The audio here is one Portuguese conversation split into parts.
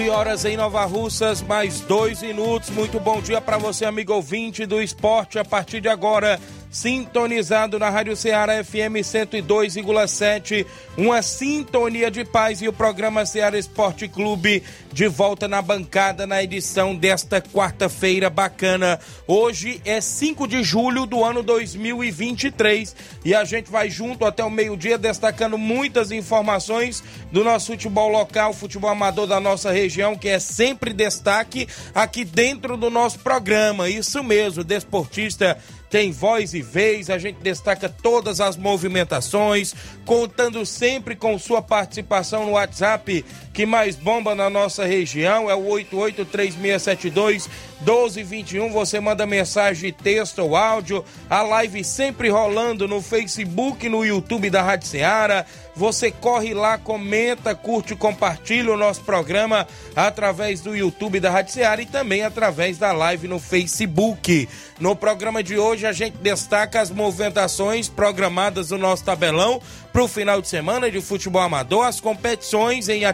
11 horas em Nova Russas, mais dois minutos. Muito bom dia para você, amigo ouvinte do esporte. A partir de agora, sintonizado na Rádio Ceará FM 102,7, uma sintonia de paz e o programa Ceará Esporte Clube de volta na bancada na edição desta quarta-feira bacana. Hoje é 5 de julho do ano 2023 e a gente vai junto até o meio-dia destacando muitas informações do nosso futebol local, futebol amador da nossa região, que é sempre destaque aqui dentro do nosso programa. Isso mesmo, desportista tem voz e vez, a gente destaca todas as movimentações, contando sempre com sua participação no WhatsApp que mais bomba na nossa região, é o 883672 1221. Você manda mensagem, texto ou áudio, a live sempre rolando no Facebook, no YouTube da Rádio Ceará. Você corre lá, comenta, curte compartilha o nosso programa através do YouTube da Rádio Ceará e também através da live no Facebook. No programa de hoje a gente destaca as movimentações programadas no nosso tabelão para o final de semana de futebol amador, as competições em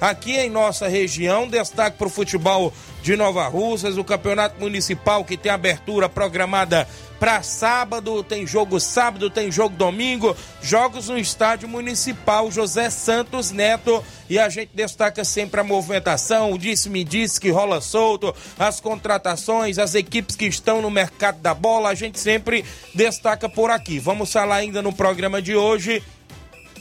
aqui em nossa região. Destaque para o futebol de Nova Russas, o campeonato municipal que tem abertura programada para sábado, tem jogo sábado, tem jogo domingo, jogos no estádio municipal José Santos Neto e a gente destaca sempre a movimentação, o disse-me disse que rola solto, as contratações, as equipes que estão no mercado da bola, a gente sempre destaca por aqui. Vamos falar ainda no programa de hoje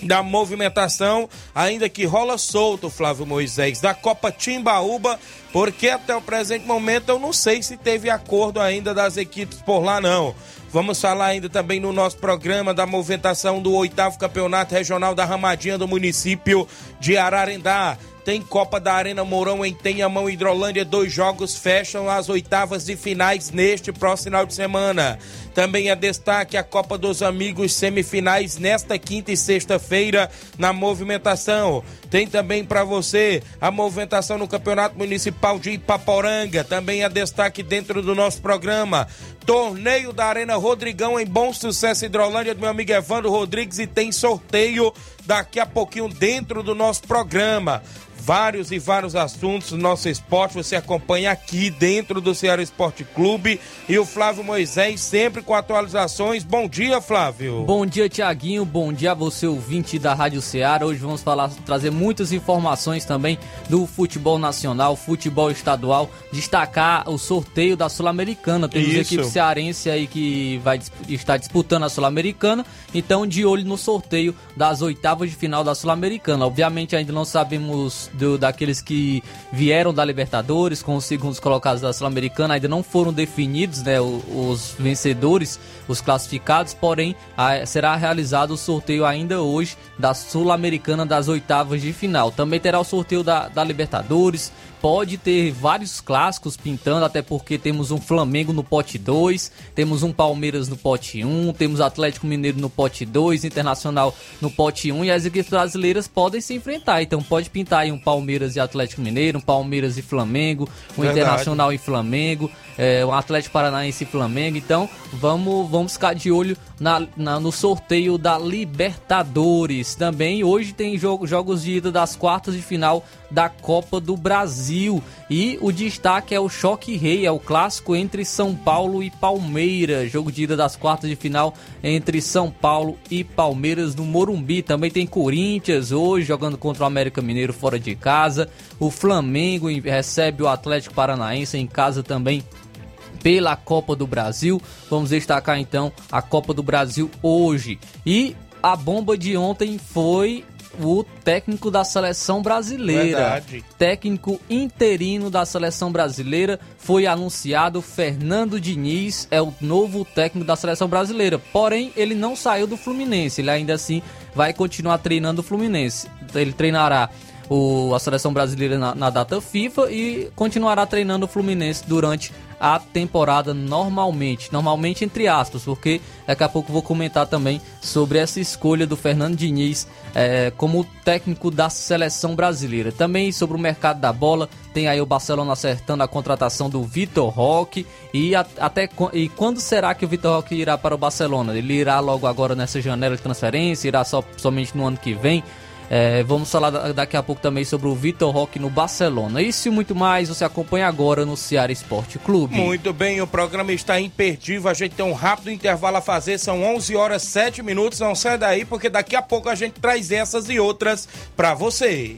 da movimentação, ainda que rola solto, Flávio Moisés, da Copa Timbaúba, porque até o presente momento eu não sei se teve acordo ainda das equipes por lá, não. Vamos falar ainda também no nosso programa da movimentação do oitavo campeonato regional da Ramadinha do município de Ararendá. Tem Copa da Arena Mourão em Tenhamão Hidrolândia. Dois jogos fecham as oitavas de finais neste próximo final de semana. Também é destaque a Copa dos Amigos semifinais nesta quinta e sexta-feira na movimentação. Tem também para você a movimentação no Campeonato Municipal de Ipaporanga. Também é destaque dentro do nosso programa. Torneio da Arena Rodrigão em Bom Sucesso Hidrolândia do meu amigo Evandro Rodrigues e tem sorteio daqui a pouquinho dentro do nosso programa vários e vários assuntos do nosso esporte. Você acompanha aqui dentro do Ceará Esporte Clube e o Flávio Moisés sempre com atualizações. Bom dia, Flávio. Bom dia, Tiaguinho. Bom dia a você, ouvinte da Rádio Ceará. Hoje vamos falar, trazer muitas informações também do futebol nacional, futebol estadual, destacar o sorteio da Sul-Americana. Temos Isso. equipe cearense aí que vai estar disputando a Sul-Americana, então de olho no sorteio das oitavas de final da Sul-Americana. Obviamente ainda não sabemos do, daqueles que vieram da Libertadores com os segundos colocados da Sul-Americana ainda não foram definidos, né, os, os vencedores, os classificados, porém a, será realizado o sorteio ainda hoje da Sul-Americana das oitavas de final. Também terá o sorteio da, da Libertadores, pode ter vários clássicos pintando, até porque temos um Flamengo no pote 2, temos um Palmeiras no pote 1, um, temos Atlético Mineiro no pote 2, Internacional no pote 1 um, e as equipes brasileiras podem se enfrentar. Então pode pintar aí um Palmeiras e Atlético Mineiro, um Palmeiras e Flamengo, um Verdade. Internacional e Flamengo, é, um Atlético Paranaense e Flamengo. Então vamos, vamos ficar de olho na, na, no sorteio da Libertadores. Também hoje tem jogo, jogos de ida das quartas de final da Copa do Brasil. E o destaque é o choque rei, é o clássico entre São Paulo e Palmeiras. Jogo de ida das quartas de final entre São Paulo e Palmeiras no Morumbi. Também tem Corinthians hoje jogando contra o América Mineiro fora de casa. O Flamengo recebe o Atlético Paranaense em casa também pela Copa do Brasil. Vamos destacar então a Copa do Brasil hoje. E a bomba de ontem foi o técnico da seleção brasileira. Verdade. Técnico interino da seleção brasileira foi anunciado. Fernando Diniz é o novo técnico da seleção brasileira. Porém, ele não saiu do Fluminense. Ele ainda assim vai continuar treinando o Fluminense. Ele treinará o, a seleção brasileira na, na, data FIFA e continuará treinando o Fluminense durante a temporada normalmente. Normalmente entre aspas, porque daqui a pouco vou comentar também sobre essa escolha do Fernando Diniz é, como técnico da seleção brasileira. Também sobre o mercado da bola, tem aí o Barcelona acertando a contratação do Vitor Roque e a, até e quando será que o Vitor Roque irá para o Barcelona? Ele irá logo agora nessa janela de transferência, irá só somente no ano que vem? É, vamos falar daqui a pouco também sobre o Vitor Roque no Barcelona. Isso e muito mais você acompanha agora no Ceará Esporte Clube. Muito bem, o programa está imperdível. A gente tem um rápido intervalo a fazer. São 11 horas 7 minutos. Não sai daí, porque daqui a pouco a gente traz essas e outras para você.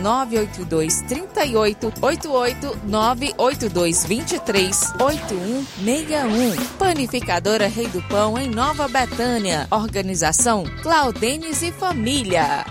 982 38 88 982 23 8161. Panificadora Rei do Pão, em Nova Betânia. Organização Claudenes e Família.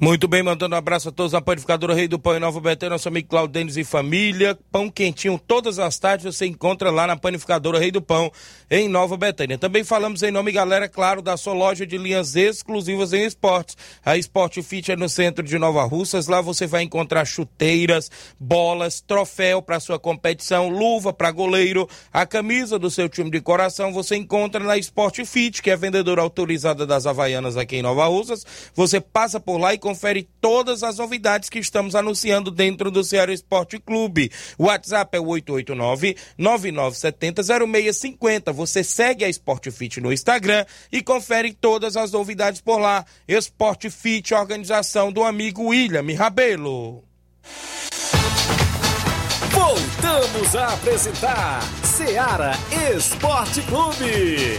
Muito bem, mandando um abraço a todos na Panificadora Rei do Pão em Nova Betânia, nosso amigo Claudênis e família. Pão quentinho todas as tardes você encontra lá na Panificadora Rei do Pão em Nova Betânia. Também falamos em nome, galera, claro, da sua loja de linhas exclusivas em esportes. A Sport Fit é no centro de Nova Russas. Lá você vai encontrar chuteiras, bolas, troféu para sua competição, luva para goleiro, a camisa do seu time de coração. Você encontra na Sport Fit, que é vendedora autorizada das Havaianas aqui em Nova Russas. Você passa por lá e confere todas as novidades que estamos anunciando dentro do Ceará Esporte Clube. O WhatsApp é o 889-9970-0650. Você segue a Sport Fit no Instagram e confere todas as novidades por lá. Sport Fit, organização do amigo William Rabelo. Voltamos a apresentar Ceará Esporte Clube.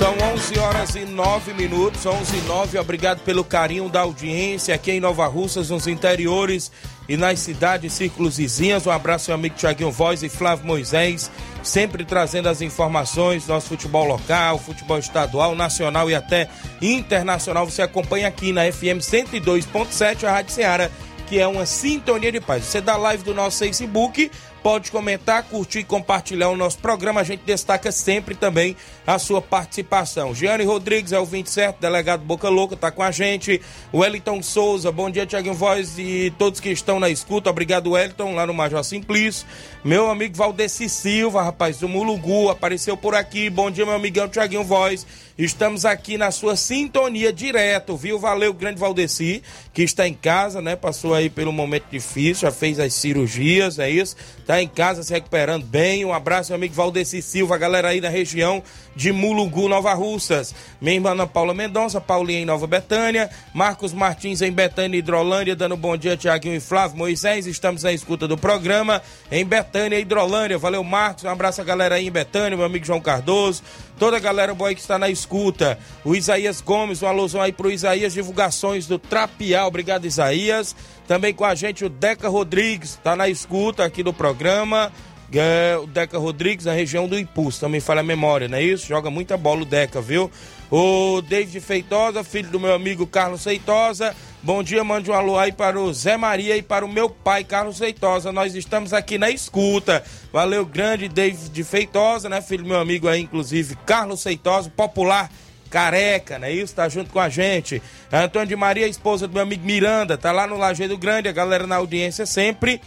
São 11 horas e 9 minutos, 11 e 9. Obrigado pelo carinho da audiência aqui em Nova Russas, nos interiores e nas cidades, círculos vizinhos. Um abraço ao amigo Tiaguinho Voz e Flávio Moisés, sempre trazendo as informações do nosso futebol local, futebol estadual, nacional e até internacional. Você acompanha aqui na FM 102.7, a Rádio Ceará, que é uma sintonia de paz. Você dá live do nosso Facebook pode comentar, curtir e compartilhar o nosso programa. A gente destaca sempre também a sua participação. Giane Rodrigues é o 27, delegado Boca Louca, está com a gente. Wellington Souza, bom dia, Tiaguinho Voz e todos que estão na escuta. Obrigado, Wellington, lá no Major Simplício. Meu amigo Valdeci Silva, rapaz, do Mulugu, apareceu por aqui. Bom dia, meu amigão Tiaguinho Voz. Estamos aqui na sua sintonia direto, viu? Valeu, grande Valdeci, que está em casa, né? Passou aí pelo momento difícil, já fez as cirurgias, é isso? Tá em casa se recuperando bem. Um abraço, meu amigo Valdeci Silva, galera aí da região de Mulungu, Nova Russas. Minha irmã Ana Paula Mendonça, Paulinha em Nova Betânia, Marcos Martins em Betânia, Hidrolândia, dando bom dia, Tiaguinho e Flávio Moisés. Estamos na escuta do programa em Betânia, Hidrolândia. Valeu, Marcos. Um abraço a galera aí em Betânia, meu amigo João Cardoso. Toda a galera boa que está na escuta. O Isaías Gomes, um alusão aí pro Isaías, divulgações do Trapial. Obrigado, Isaías. Também com a gente o Deca Rodrigues, está na escuta aqui do programa. É, o Deca Rodrigues, na região do Impulso, também fala a memória, não é isso? Joga muita bola o Deca, viu? O David Feitosa, filho do meu amigo Carlos Feitosa. Bom dia, mande um alô aí para o Zé Maria e para o meu pai, Carlos Feitosa. Nós estamos aqui na escuta. Valeu, grande David Feitosa, né? Filho do meu amigo aí, inclusive, Carlos Feitosa, popular careca, né? Isso, tá junto com a gente. Antônio de Maria, esposa do meu amigo Miranda, tá lá no Lajeado Grande, a galera na audiência sempre.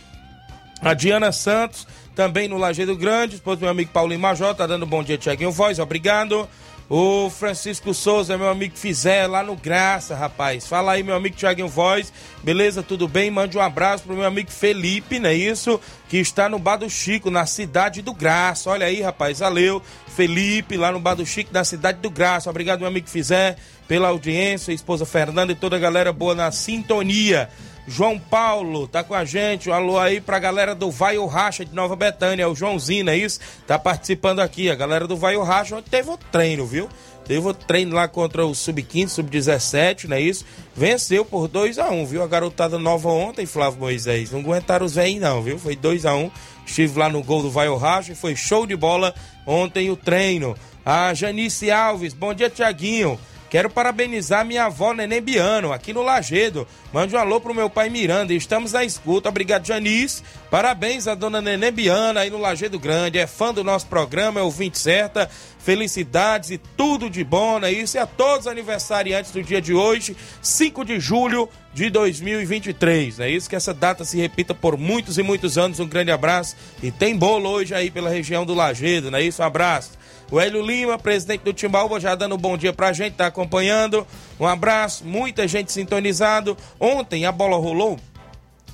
A Diana Santos, também no Lajeado Grande, esposa do meu amigo Paulinho Major, tá dando bom dia, Tiaguinho Voz, obrigado. O Francisco Souza, meu amigo Fizer, lá no Graça, rapaz. Fala aí, meu amigo Tiaguinho Voz. Beleza, tudo bem? Mande um abraço pro meu amigo Felipe, não é isso? Que está no Bar do Chico, na cidade do Graça. Olha aí, rapaz, valeu. Felipe, lá no Bar do Chico, na cidade do Graça. Obrigado, meu amigo Fizer, pela audiência. Esposa Fernanda e toda a galera boa na sintonia. João Paulo tá com a gente. Um alô aí pra galera do Vai o Racha de Nova Betânia. O Joãozinho, é isso? Tá participando aqui. A galera do Vai o Racha onde teve o treino, viu? Teve o treino lá contra o Sub-15, Sub-17, não é isso? Venceu por 2 a 1 um, viu? A garotada nova ontem, Flávio Moisés. Não aguentaram os velhos, não, viu? Foi 2 a 1 um. Estive lá no gol do Vai o Racha e foi show de bola ontem o treino. A Janice Alves, bom dia, Tiaguinho. Quero parabenizar minha avó Neném Biano, aqui no Lagedo. Mande um alô pro meu pai Miranda. Estamos na escuta. Obrigado, Janice. Parabéns a dona Neném Biano aí no Lagedo Grande. É fã do nosso programa, é ouvinte certa. Felicidades e tudo de bom, né? Isso e a todos os aniversariantes do dia de hoje, 5 de julho de 2023. É isso que essa data se repita por muitos e muitos anos. Um grande abraço. E tem bolo hoje aí pela região do Lagedo, não é isso? Um abraço. O Hélio Lima, presidente do Timbaúba, já dando um bom dia pra gente, tá acompanhando. Um abraço, muita gente sintonizado. Ontem a bola rolou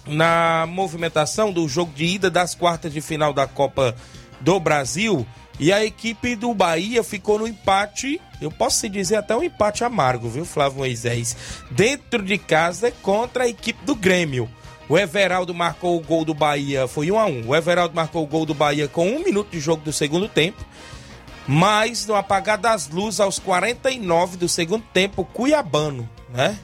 na movimentação do jogo de ida das quartas de final da Copa do Brasil. E a equipe do Bahia ficou no empate, eu posso dizer até um empate amargo, viu, Flávio Moisés? Dentro de casa contra a equipe do Grêmio. O Everaldo marcou o gol do Bahia, foi 1 a 1 O Everaldo marcou o gol do Bahia com um minuto de jogo do segundo tempo. Mas no apagar das luzes, aos 49 do segundo tempo, Cuiabano, né?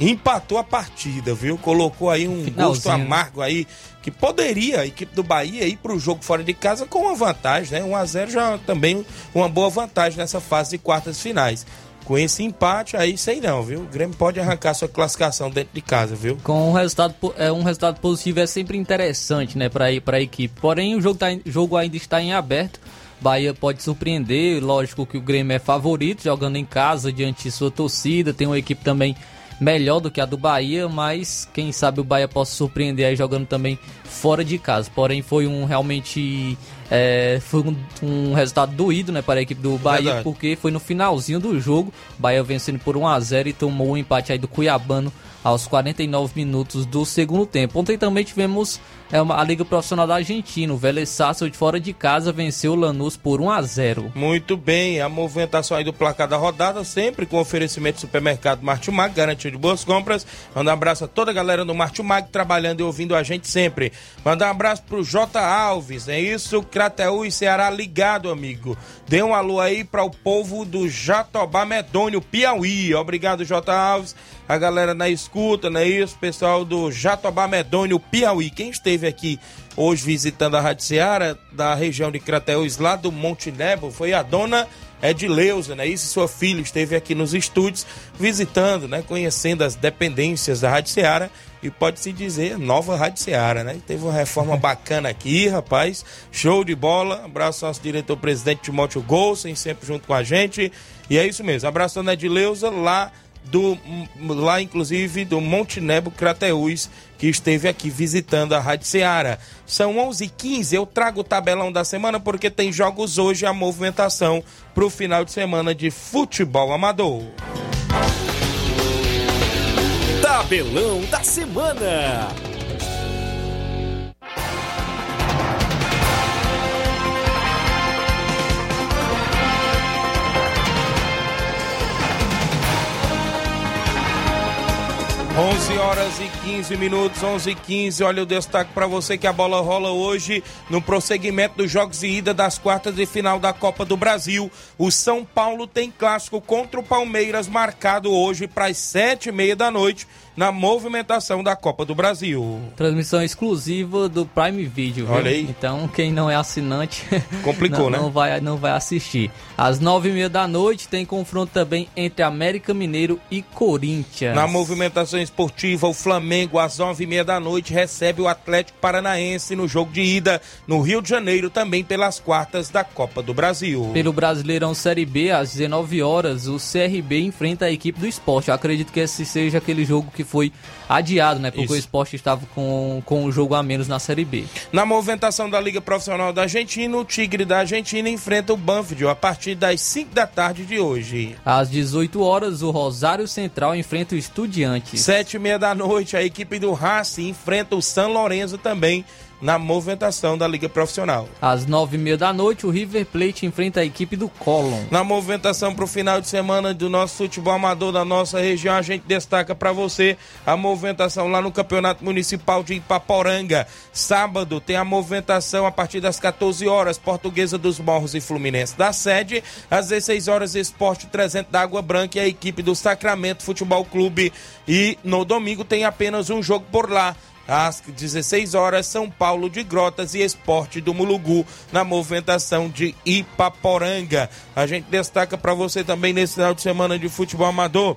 Empatou a partida, viu? Colocou aí um Finalzinho. gosto amargo aí, que poderia a equipe do Bahia ir para o jogo fora de casa com uma vantagem, né? 1 a 0 já também uma boa vantagem nessa fase de quartas finais. Com esse empate aí, sei não, viu? O Grêmio pode arrancar sua classificação dentro de casa, viu? Com um resultado, é, um resultado positivo é sempre interessante, né, para ir para a equipe. Porém, o jogo, tá, jogo ainda está em aberto. Bahia pode surpreender, lógico que o Grêmio é favorito, jogando em casa, diante de sua torcida, tem uma equipe também melhor do que a do Bahia, mas quem sabe o Bahia possa surpreender aí jogando também fora de casa. Porém, foi um realmente é, foi um, um, resultado doído né, para a equipe do Bahia, Verdade. porque foi no finalzinho do jogo, Bahia vencendo por 1 a 0 e tomou o um empate aí do Cuiabano aos 49 minutos do segundo tempo. Ontem também tivemos é uma, a Liga Profissional da Argentina. O Vélez Sarsfield fora de casa venceu o Lanús por 1 a 0. Muito bem, a movimentação aí do placar da rodada, sempre com oferecimento do supermercado Martimag, garantia de boas compras. Manda um abraço a toda a galera do Martimag trabalhando e ouvindo a gente sempre. Manda um abraço pro J Alves, é isso, Crateú e Ceará ligado, amigo. Dê um alô aí para o povo do Jatobá Medônio, Piauí. Obrigado, J Alves a galera na escuta, não é isso? Pessoal do Jatobá Medônio, Piauí. Quem esteve aqui hoje visitando a Rádio Seara, da região de Crateús, lá do Monte Nebo, foi a dona Edileuza, né? Isso, sua filha esteve aqui nos estúdios visitando, né? Conhecendo as dependências da Rádio Seara e pode-se dizer nova Rádio Seara, né? Teve uma reforma bacana aqui, rapaz. Show de bola. Abraço ao nosso diretor-presidente Timóteo Golsen, sempre junto com a gente. E é isso mesmo. Abraço a Dona Edileuza lá do lá inclusive do Monte Nebo Crateús, que esteve aqui visitando a Rádio Ceará. São 11h15, eu trago o tabelão da semana porque tem jogos hoje a movimentação para o final de semana de futebol amador. Tabelão da semana. 11 horas e 15 minutos, 11 e 15. Olha o destaque para você que a bola rola hoje no prosseguimento dos jogos de ida das quartas de final da Copa do Brasil. O São Paulo tem clássico contra o Palmeiras marcado hoje para as sete e meia da noite na movimentação da Copa do Brasil. Transmissão exclusiva do Prime Video. Viu? Olha aí. Então quem não é assinante complicou, não, né? Não vai, não vai assistir. Às nove e meia da noite tem confronto também entre América Mineiro e Corinthians. Na movimentação esportiva, o Flamengo às nove e meia da noite recebe o Atlético Paranaense no jogo de ida no Rio de Janeiro também pelas quartas da Copa do Brasil. Pelo Brasileirão Série B às 19 horas o CRB enfrenta a equipe do Esporte. Eu acredito que esse seja aquele jogo que foi adiado, né? Porque Isso. o esporte estava com, com um jogo a menos na Série B. Na movimentação da Liga Profissional da Argentina, o Tigre da Argentina enfrenta o Banfield a partir das 5 da tarde de hoje. Às 18 horas, o Rosário Central enfrenta o Estudiantes. Sete e meia da noite, a equipe do Racing enfrenta o San Lorenzo também na movimentação da Liga Profissional. Às nove e meia da noite, o River Plate enfrenta a equipe do Colón. Na movimentação para o final de semana do nosso futebol amador da nossa região, a gente destaca para você a movimentação lá no Campeonato Municipal de Ipaporanga. Sábado tem a movimentação a partir das 14 horas, Portuguesa dos Morros e Fluminense da sede. Às 16 horas, Esporte 300 da Água Branca e a equipe do Sacramento Futebol Clube. E no domingo tem apenas um jogo por lá às 16 horas, São Paulo de Grotas e Esporte do Mulugu, na movimentação de Ipaporanga. A gente destaca para você também nesse final de semana de futebol amador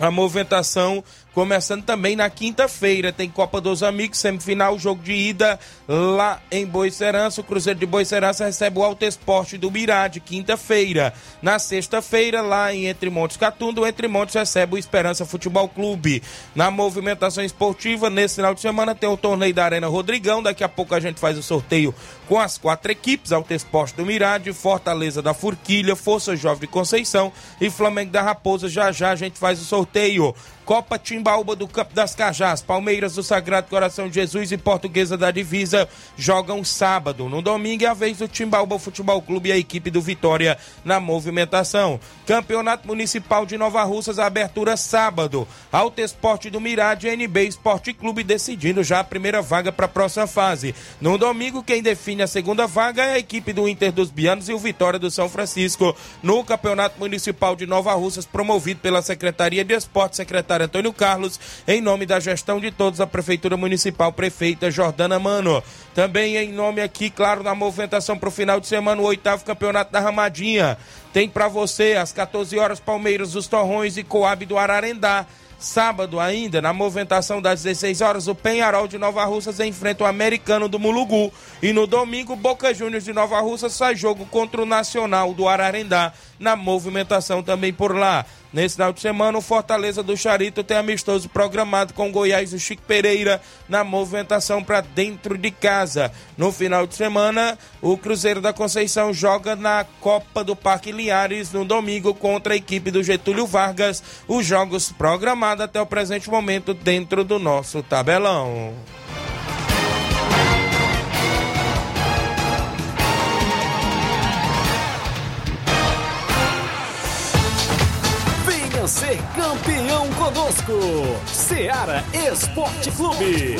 a movimentação Começando também na quinta-feira, tem Copa dos Amigos, semifinal, jogo de ida lá em Boicerança. O Cruzeiro de Boicerança recebe o Alto Esporte do Mirade, quinta-feira. Na sexta-feira, lá em Entre Montes Catunda, o Entre Montes recebe o Esperança Futebol Clube. Na movimentação esportiva, nesse final de semana, tem o torneio da Arena Rodrigão. Daqui a pouco a gente faz o sorteio com as quatro equipes: Alto Esporte do Mirade, Fortaleza da Furquilha, Força Jovem de Conceição e Flamengo da Raposa. Já já a gente faz o sorteio. Copa Timbaúba do Campo das Cajás, Palmeiras do Sagrado Coração de Jesus e Portuguesa da Divisa jogam sábado. No domingo é a vez do Timbaúba Futebol Clube e a equipe do Vitória na movimentação. Campeonato Municipal de Nova Russas, abertura sábado. Alto Esporte do Mirade e NB Esporte Clube decidindo já a primeira vaga para a próxima fase. No domingo, quem define a segunda vaga é a equipe do Inter dos Bianos e o Vitória do São Francisco no Campeonato Municipal de Nova Russas, promovido pela Secretaria de Esporte, secretária secretário Antônio Carlos, em nome da gestão de todos, a Prefeitura Municipal, prefeita Jordana Mano. Também em nome aqui, claro, na movimentação para o final de semana, o oitavo campeonato da Ramadinha. Tem para você, às 14 horas, Palmeiras, os Torrões e Coab do Ararendá. Sábado ainda, na movimentação das 16 horas, o Penharol de Nova Russas enfrenta o Americano do Mulugu. E no domingo, Boca Juniors de Nova Russas sai jogo contra o Nacional do Ararendá, na movimentação também por lá. Nesse final de semana, o Fortaleza do Charito tem amistoso programado com Goiás e Chico Pereira na movimentação para dentro de casa. No final de semana, o Cruzeiro da Conceição joga na Copa do Parque Linhares no domingo contra a equipe do Getúlio Vargas. Os jogos programados até o presente momento dentro do nosso tabelão. Campeão conosco. Seara Esporte Clube.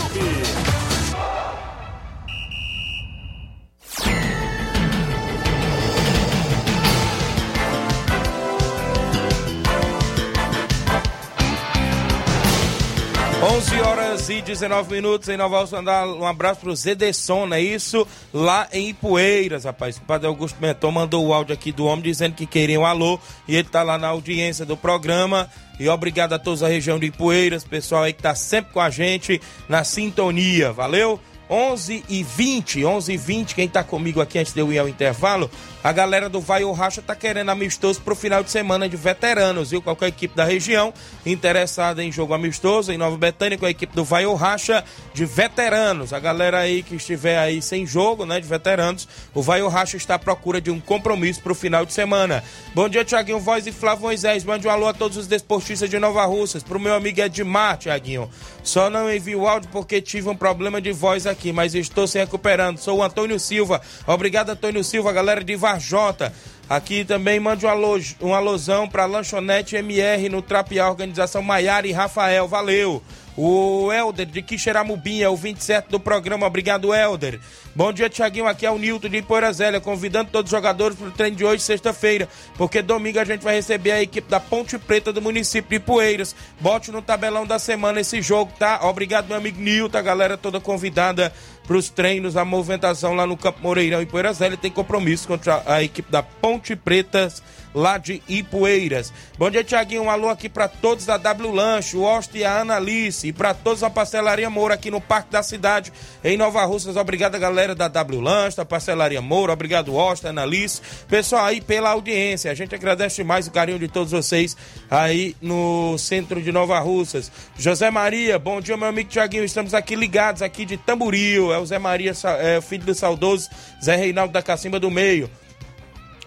11 horas e 19 minutos em Nova Sandal. Um abraço pro Zedesson, é isso? Lá em Ipueiras, rapaz. O padre Augusto Menton mandou o áudio aqui do homem dizendo que queriam um alô e ele tá lá na audiência do programa. E obrigado a todos da região de Ipueiras, pessoal aí que tá sempre com a gente na sintonia. Valeu? 11 e 20, 11 e 20, quem tá comigo aqui antes de eu ir ao intervalo, a galera do Vai ou Racha tá querendo amistoso pro final de semana de veteranos, viu? Qualquer equipe da região interessada em jogo amistoso em Nova Betânia com a equipe do Vai ou Racha de veteranos. A galera aí que estiver aí sem jogo, né, de veteranos, o Vai ou Racha está à procura de um compromisso pro final de semana. Bom dia, Tiaguinho Voz e Flávio Moisés. Mande um alô a todos os desportistas de Nova Russas, pro meu amigo Edmar, Tiaguinho. Só não envio o áudio porque tive um problema de voz aqui, mas estou se recuperando. Sou o Antônio Silva. Obrigado, Antônio Silva, galera de Varjota. Aqui também mande um, alô, um alusão para Lanchonete MR no Trapiá, organização Maiara e Rafael. Valeu! O Helder de Quixeramobim é o 27 do programa. Obrigado, Helder. Bom dia, Tiaguinho. Aqui é o Nilton de Poeirazélia, convidando todos os jogadores para o treino de hoje, sexta-feira, porque domingo a gente vai receber a equipe da Ponte Preta do município de Poeiras. Bote no tabelão da semana esse jogo, tá? Obrigado, meu amigo Nilton, a galera toda convidada para os treinos, a movimentação lá no Campo Moreirão e Poeirazélia. Tem compromisso contra a equipe da Ponte Preta lá de Ipueiras. Bom dia, Tiaguinho. Um alô aqui para todos da W Lanche, o Osto e a Ana Alice, e para todos a Parcelaria Moura aqui no Parque da Cidade, em Nova Russas. Obrigado, galera da W Lanche, da Parcelaria Moura. Obrigado, Osto, Ana Alice. Pessoal aí pela audiência. A gente agradece mais o carinho de todos vocês aí no centro de Nova Russas. José Maria, bom dia, meu amigo Tiaguinho. Estamos aqui ligados aqui de Tamboril. É o Zé Maria, é, filho do saudoso Zé Reinaldo da Cacimba do Meio.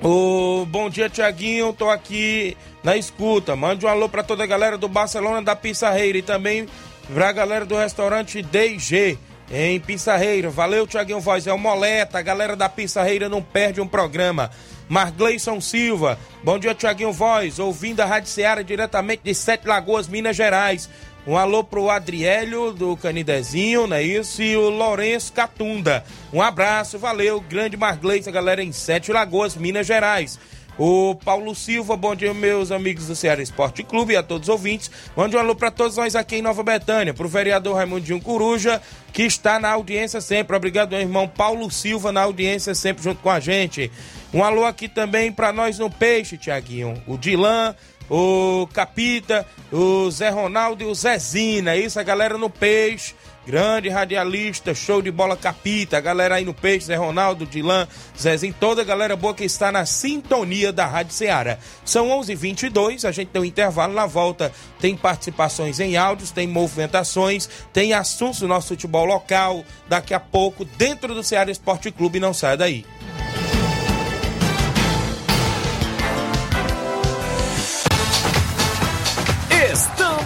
O bom dia, Tiaguinho. Tô aqui na escuta. Mande um alô para toda a galera do Barcelona da Pissarreira e também pra galera do restaurante DG em Pissarreira. Valeu, Tiaguinho Voz. É o Moleta. A galera da Pissarreira não perde um programa. Margleison Silva. Bom dia, Tiaguinho Voz. Ouvindo a Rádio Seara diretamente de Sete Lagoas, Minas Gerais. Um alô pro Adriélio do Canidezinho, não é isso? E o Lourenço Catunda. Um abraço, valeu, grande Margleita, galera em Sete Lagoas, Minas Gerais. O Paulo Silva, bom dia, meus amigos do Ceará Esporte Clube e a todos os ouvintes. Mande um alô para todos nós aqui em Nova Betânia, para o vereador Raimundinho Coruja, que está na audiência sempre. Obrigado, meu irmão Paulo Silva, na audiência sempre junto com a gente. Um alô aqui também para nós no Peixe, Tiaguinho. O Dilan, o Capita, o Zé Ronaldo e o Zezina. Isso, a galera no Peixe. Grande radialista, show de bola capita, a galera aí no Peixe, Zé Ronaldo, Dilan, Zezinho, toda a galera boa que está na sintonia da Rádio Ceará. São 11:22 h 22 a gente tem um intervalo na volta, tem participações em áudios, tem movimentações, tem assuntos do nosso futebol local, daqui a pouco, dentro do Ceará Esporte Clube, não sai daí.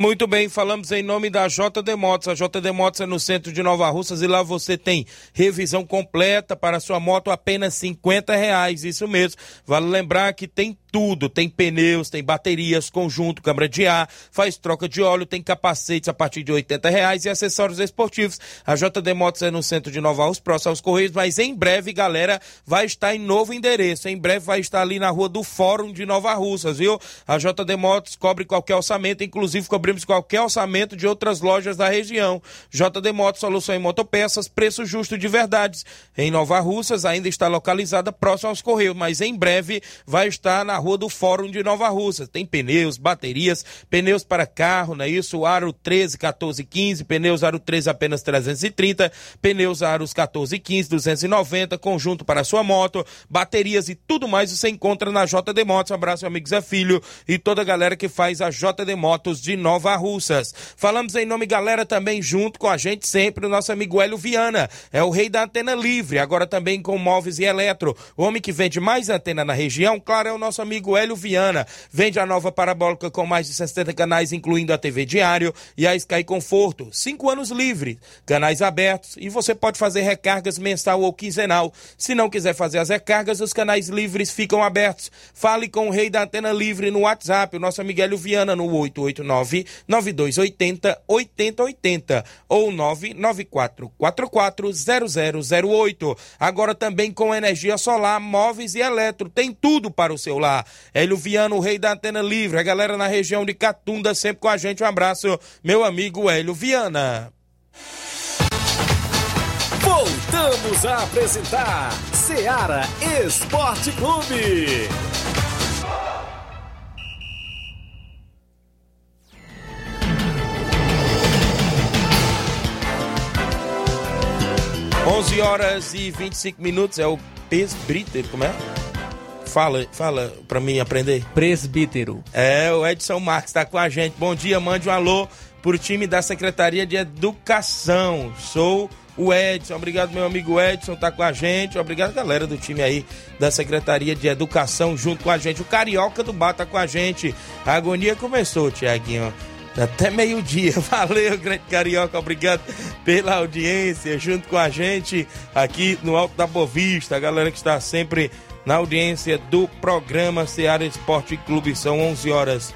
Muito bem, falamos em nome da JD Motos. A JD Motos é no centro de Nova Russas e lá você tem revisão completa para sua moto apenas 50 reais. Isso mesmo. Vale lembrar que tem tudo. Tem pneus, tem baterias, conjunto, câmara de ar, faz troca de óleo, tem capacetes a partir de 80 reais e acessórios esportivos. A JD Motos é no centro de Nova Rússia, próximo aos Correios, mas em breve, galera, vai estar em novo endereço. Em breve vai estar ali na rua do Fórum de Nova Russas, viu? A JD Motos cobre qualquer orçamento, inclusive cobrimos qualquer orçamento de outras lojas da região. JD Motos, solução em motopeças, preço justo de verdade. Em Nova Russas ainda está localizada próximo aos Correios, mas em breve vai estar na rua do Fórum de Nova Rússia. Tem pneus, baterias, pneus para carro, não é isso? Aro 13, 14, 15, pneus aro 13 apenas 330, pneus aros 14, 15, 290, conjunto para sua moto, baterias e tudo mais você encontra na JD Motos. Um abraço, meu amigo Zé Filho e toda a galera que faz a JD Motos de Nova Russas. Falamos em nome, galera, também junto com a gente sempre, o nosso amigo Hélio Viana. É o rei da antena livre, agora também com móveis e eletro. O homem que vende mais antena na região, claro, é o nosso amigo Hélio Viana. Vende a nova parabólica com mais de 60 canais, incluindo a TV Diário e a Sky Conforto. Cinco anos livre, canais abertos e você pode fazer recargas mensal ou quinzenal. Se não quiser fazer as recargas, os canais livres ficam abertos. Fale com o rei da antena livre no WhatsApp, o nosso amigo Hélio Viana, no 889 99280 8080 ou 994440008. Agora também com energia solar, móveis e eletro, tem tudo para o seu lar. Hélio Viano, o rei da antena livre, a galera na região de Catunda sempre com a gente. Um abraço, meu amigo Hélio Viana. Voltamos a apresentar Seara Esporte Clube. 11 horas e 25 minutos é o presbítero, como é? Fala, fala pra mim aprender. Presbítero. É, o Edson Marques tá com a gente. Bom dia, mande um alô pro time da Secretaria de Educação. Sou o Edson, obrigado meu amigo Edson, tá com a gente. Obrigado galera do time aí da Secretaria de Educação junto com a gente. O Carioca do Bar tá com a gente. A agonia começou, Tiaguinho. Até meio-dia. Valeu, grande carioca. Obrigado pela audiência junto com a gente aqui no Alto da Bovista. A galera que está sempre na audiência do programa Seara Esporte Clube. São 11 horas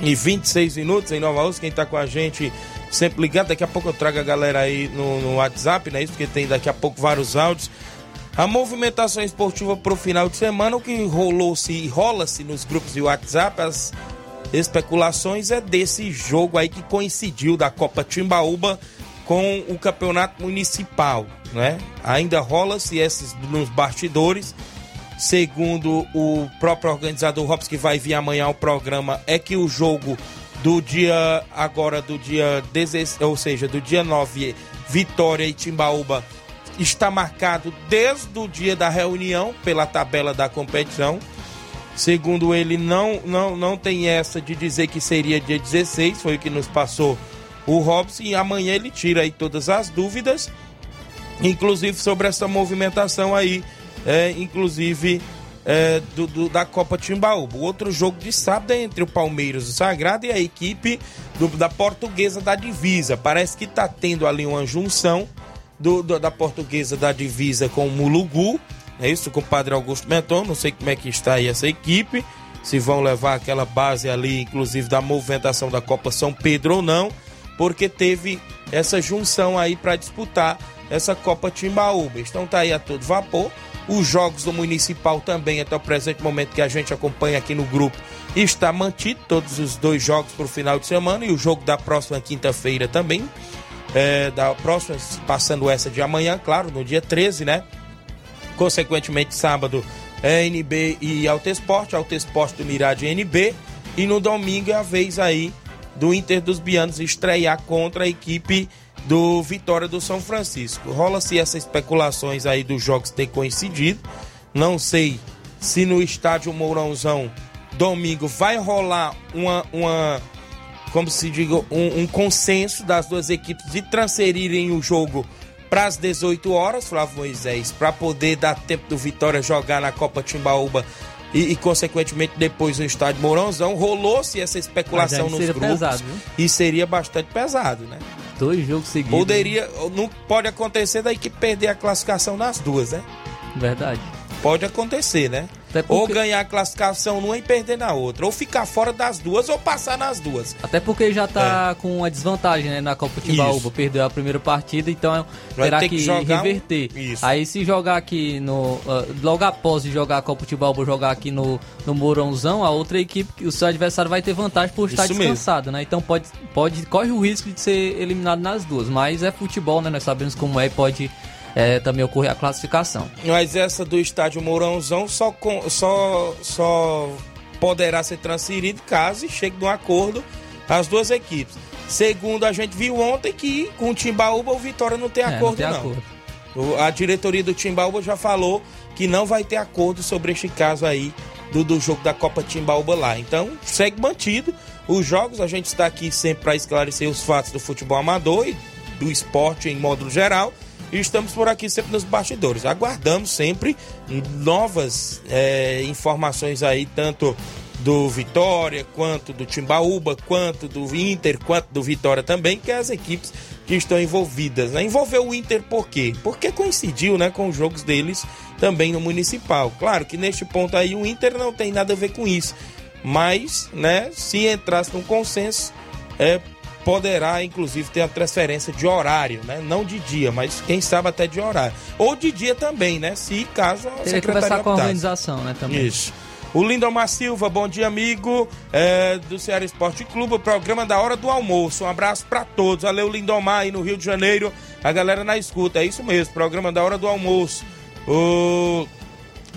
e 26 minutos em Nova Rússia. Quem está com a gente sempre ligado. Daqui a pouco eu trago a galera aí no, no WhatsApp, né? Isso porque tem daqui a pouco vários áudios. A movimentação esportiva para o final de semana, o que rolou-se e rola-se nos grupos de WhatsApp, as especulações é desse jogo aí que coincidiu da Copa Timbaúba com o campeonato municipal, né? Ainda rola-se esses nos bastidores. Segundo o próprio organizador Robson, que vai vir amanhã ao programa, é que o jogo do dia agora do dia 16, ou seja, do dia 9, Vitória e Timbaúba está marcado desde o dia da reunião pela tabela da competição. Segundo ele, não, não, não tem essa de dizer que seria dia 16, foi o que nos passou o Robson, e amanhã ele tira aí todas as dúvidas, inclusive sobre essa movimentação aí, é, inclusive é, do, do, da Copa Timbaúba. O outro jogo de sábado é entre o Palmeiras do Sagrado e a equipe do, da Portuguesa da Divisa. Parece que está tendo ali uma junção do, da Portuguesa da Divisa com o Mulugu é isso com o Padre Augusto Menton. Não sei como é que está aí essa equipe. Se vão levar aquela base ali, inclusive da movimentação da Copa São Pedro ou não, porque teve essa junção aí para disputar essa Copa Timbaúba. Então tá aí a todo vapor. Os jogos do Municipal também, até o presente momento que a gente acompanha aqui no grupo, está mantido. Todos os dois jogos para o final de semana e o jogo da próxima quinta-feira também. É, da próxima, passando essa de amanhã, claro, no dia 13, né? Consequentemente, sábado é NB e Alto Esporte, Alto Esporte do Mirade NB. E no domingo é a vez aí do Inter dos Bianos estrear contra a equipe do Vitória do São Francisco. Rola-se essas especulações aí dos jogos ter coincidido. Não sei se no estádio Mourãozão domingo vai rolar uma, uma como se diga, um, um consenso das duas equipes de transferirem o jogo para as 18 horas, Flávio Moisés, para poder dar tempo do Vitória jogar na Copa Timbaúba e, e, consequentemente depois no estádio Mourãozão, rolou-se essa especulação nos grupos pesado, e seria bastante pesado, né? Dois jogos seguidos. Poderia, não pode acontecer da equipe perder a classificação nas duas, né? Verdade. Pode acontecer, né? Porque... Ou ganhar a classificação numa e perder na outra. Ou ficar fora das duas ou passar nas duas. Até porque já tá é. com uma desvantagem né, na Copa Timbaúba. Perdeu a primeira partida, então terá que, que reverter. Um... Aí se jogar aqui no. Uh, logo após jogar a Copa Timbaúba, jogar aqui no, no Mourãozão, a outra equipe, o seu adversário vai ter vantagem por estar Isso descansado, mesmo. né? Então pode, pode, corre o risco de ser eliminado nas duas. Mas é futebol, né? Nós sabemos como é e pode é, também ocorrer a classificação. Mas essa do estádio Mourãozão só, com, só, só poderá ser transferido caso chegue de um acordo as duas equipes. Segundo a gente viu ontem que com o Timbaúba o Vitória não tem é, acordo não. Tem não. Acordo. A diretoria do Timbaúba já falou que não vai ter acordo sobre este caso aí do, do jogo da Copa Timbaúba lá. Então, segue mantido os jogos. A gente está aqui sempre para esclarecer os fatos do futebol amador e do esporte em modo geral. E estamos por aqui sempre nos bastidores. Aguardamos sempre novas é, informações aí, tanto do Vitória, quanto do Timbaúba, quanto do Inter, quanto do Vitória também, que é as equipes que estão envolvidas. Né? Envolveu o Inter por quê? Porque coincidiu né, com os jogos deles também no Municipal. Claro que neste ponto aí o Inter não tem nada a ver com isso. mas, né, se entrasse num consenso, é, poderá inclusive ter a transferência de horário, né? Não de dia, mas quem sabe até de horário. Ou de dia também, né? Se caso a Teria que conversar com a organização, né? Também. Isso. O Lindomar Silva, bom dia, amigo é, do Ceará Esporte Clube, o programa da hora do almoço. Um abraço para todos. Valeu, Lindomar, aí no Rio de Janeiro, a galera na escuta. É isso mesmo, programa da hora do almoço. O...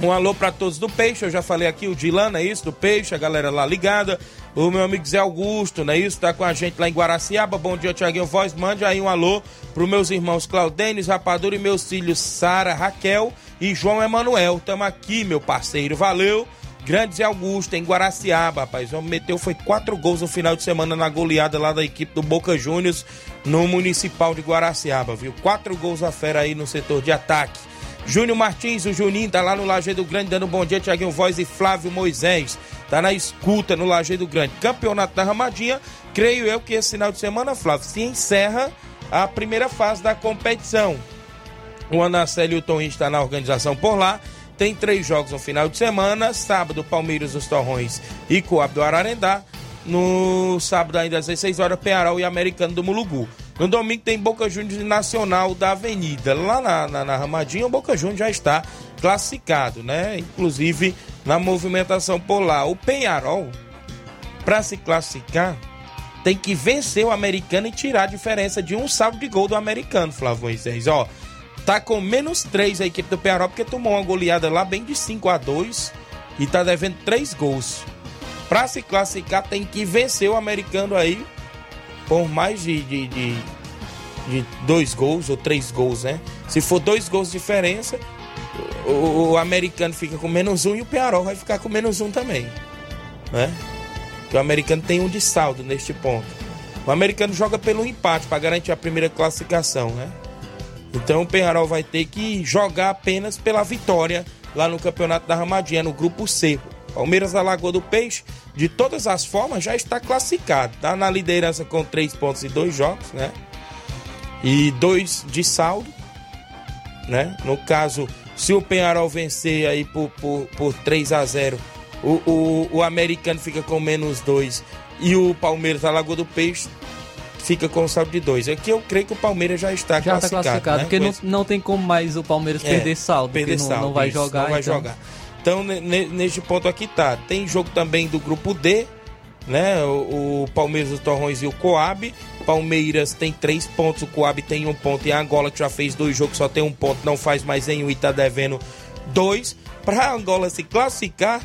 Um alô para todos do Peixe, eu já falei aqui, o Dilana, é isso, do Peixe, a galera lá ligada. O meu amigo Zé Augusto, não é isso? Tá com a gente lá em Guaraciaba. Bom dia, Tiaguinho Voz. Mande aí um alô pros meus irmãos Claudênis, Rapadura e meus filhos Sara, Raquel e João Emanuel. Tamo aqui, meu parceiro. Valeu. Grande Zé Augusto, em Guaraciaba, rapaz. O meteu foi quatro gols no final de semana na goleada lá da equipe do Boca Juniors no Municipal de Guaraciaba, viu? Quatro gols a fera aí no setor de ataque. Júnior Martins, o Juninho, tá lá no Lajeado Grande dando um bom dia, Tiaguinho Voz e Flávio Moisés. Tá na escuta no Lajeado Grande. Campeonato da Ramadinha, creio eu que esse final de semana, Flávio, se encerra a primeira fase da competição. O Anacélio Tom está na organização por lá. Tem três jogos no final de semana. Sábado, Palmeiras dos Torrões e Coab do Ararendá. No sábado, ainda às 16 horas, Penharol e Americano do Mulugu. No domingo tem Boca Juniors Nacional da Avenida. Lá na, na, na Ramadinha, o Boca Juniors já está classificado, né? Inclusive na movimentação por lá. O Penharol, para se classificar, tem que vencer o americano e tirar a diferença de um saldo de gol do americano, Flávio Moisés. Ó, tá com menos 3 a equipe do Penharol, porque tomou uma goleada lá bem de 5 a 2 e tá devendo 3 gols. Para se classificar, tem que vencer o americano aí por mais de, de, de, de dois gols ou três gols, né? Se for dois gols de diferença, o, o, americano fica com menos um e o Penharol vai ficar com menos um também, né? Porque o americano tem um de saldo neste ponto. O americano joga pelo empate para garantir a primeira classificação, né? Então o Penharol vai ter que jogar apenas pela vitória lá no Campeonato da Ramadinha, no grupo C. Palmeiras da Lagoa do Peixe, de todas as formas, já está classificado. Está na liderança com três pontos e dois jogos, né? E dois de saldo, né? No caso, se o Penharol vencer aí por, por, por 3 a 0 o, o, o americano fica com menos dois e o Palmeiras da Lagoa do Peixe fica com saldo de dois. Aqui eu creio que o Palmeiras já está já classificado. Está classificado, né? porque não, não tem como mais o Palmeiras é, perder saldo. Perder saldo, não, não vai isso, jogar. Não vai então... jogar. Então, neste ponto aqui tá. Tem jogo também do grupo D, né? O, o Palmeiras, os Torrões e o Coab. Palmeiras tem três pontos, o Coab tem um ponto. E a Angola, que já fez dois jogos, só tem um ponto, não faz mais nenhum e tá devendo dois. Para Angola se classificar,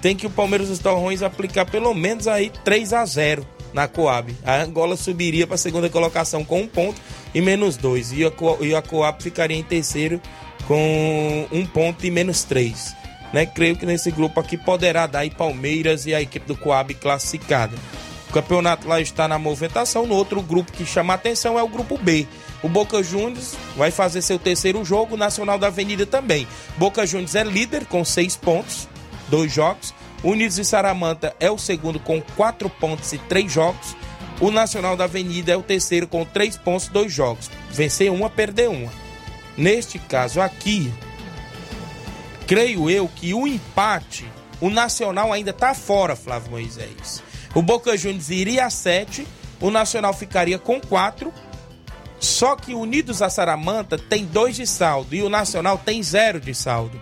tem que o Palmeiras dos Torrões aplicar pelo menos aí 3 a 0 na Coab. A Angola subiria para a segunda colocação com um ponto e menos dois. E e a Coab ficaria em terceiro com um ponto e menos três né? Creio que nesse grupo aqui poderá dar aí Palmeiras e a equipe do Coab classificada. O campeonato lá está na movimentação. No outro grupo que chama atenção é o grupo B. O Boca Juniors vai fazer seu terceiro jogo, o Nacional da Avenida também. Boca Juniors é líder com seis pontos, dois jogos. Unidos e Saramanta é o segundo com quatro pontos e três jogos. O Nacional da Avenida é o terceiro com três pontos, dois jogos. Vencer uma, perder uma. Neste caso aqui, creio eu que o empate, o Nacional ainda está fora, Flávio Moisés. O Boca Juniors iria a 7, o Nacional ficaria com 4. Só que Unidos a Saramanta tem 2 de saldo e o Nacional tem 0 de saldo.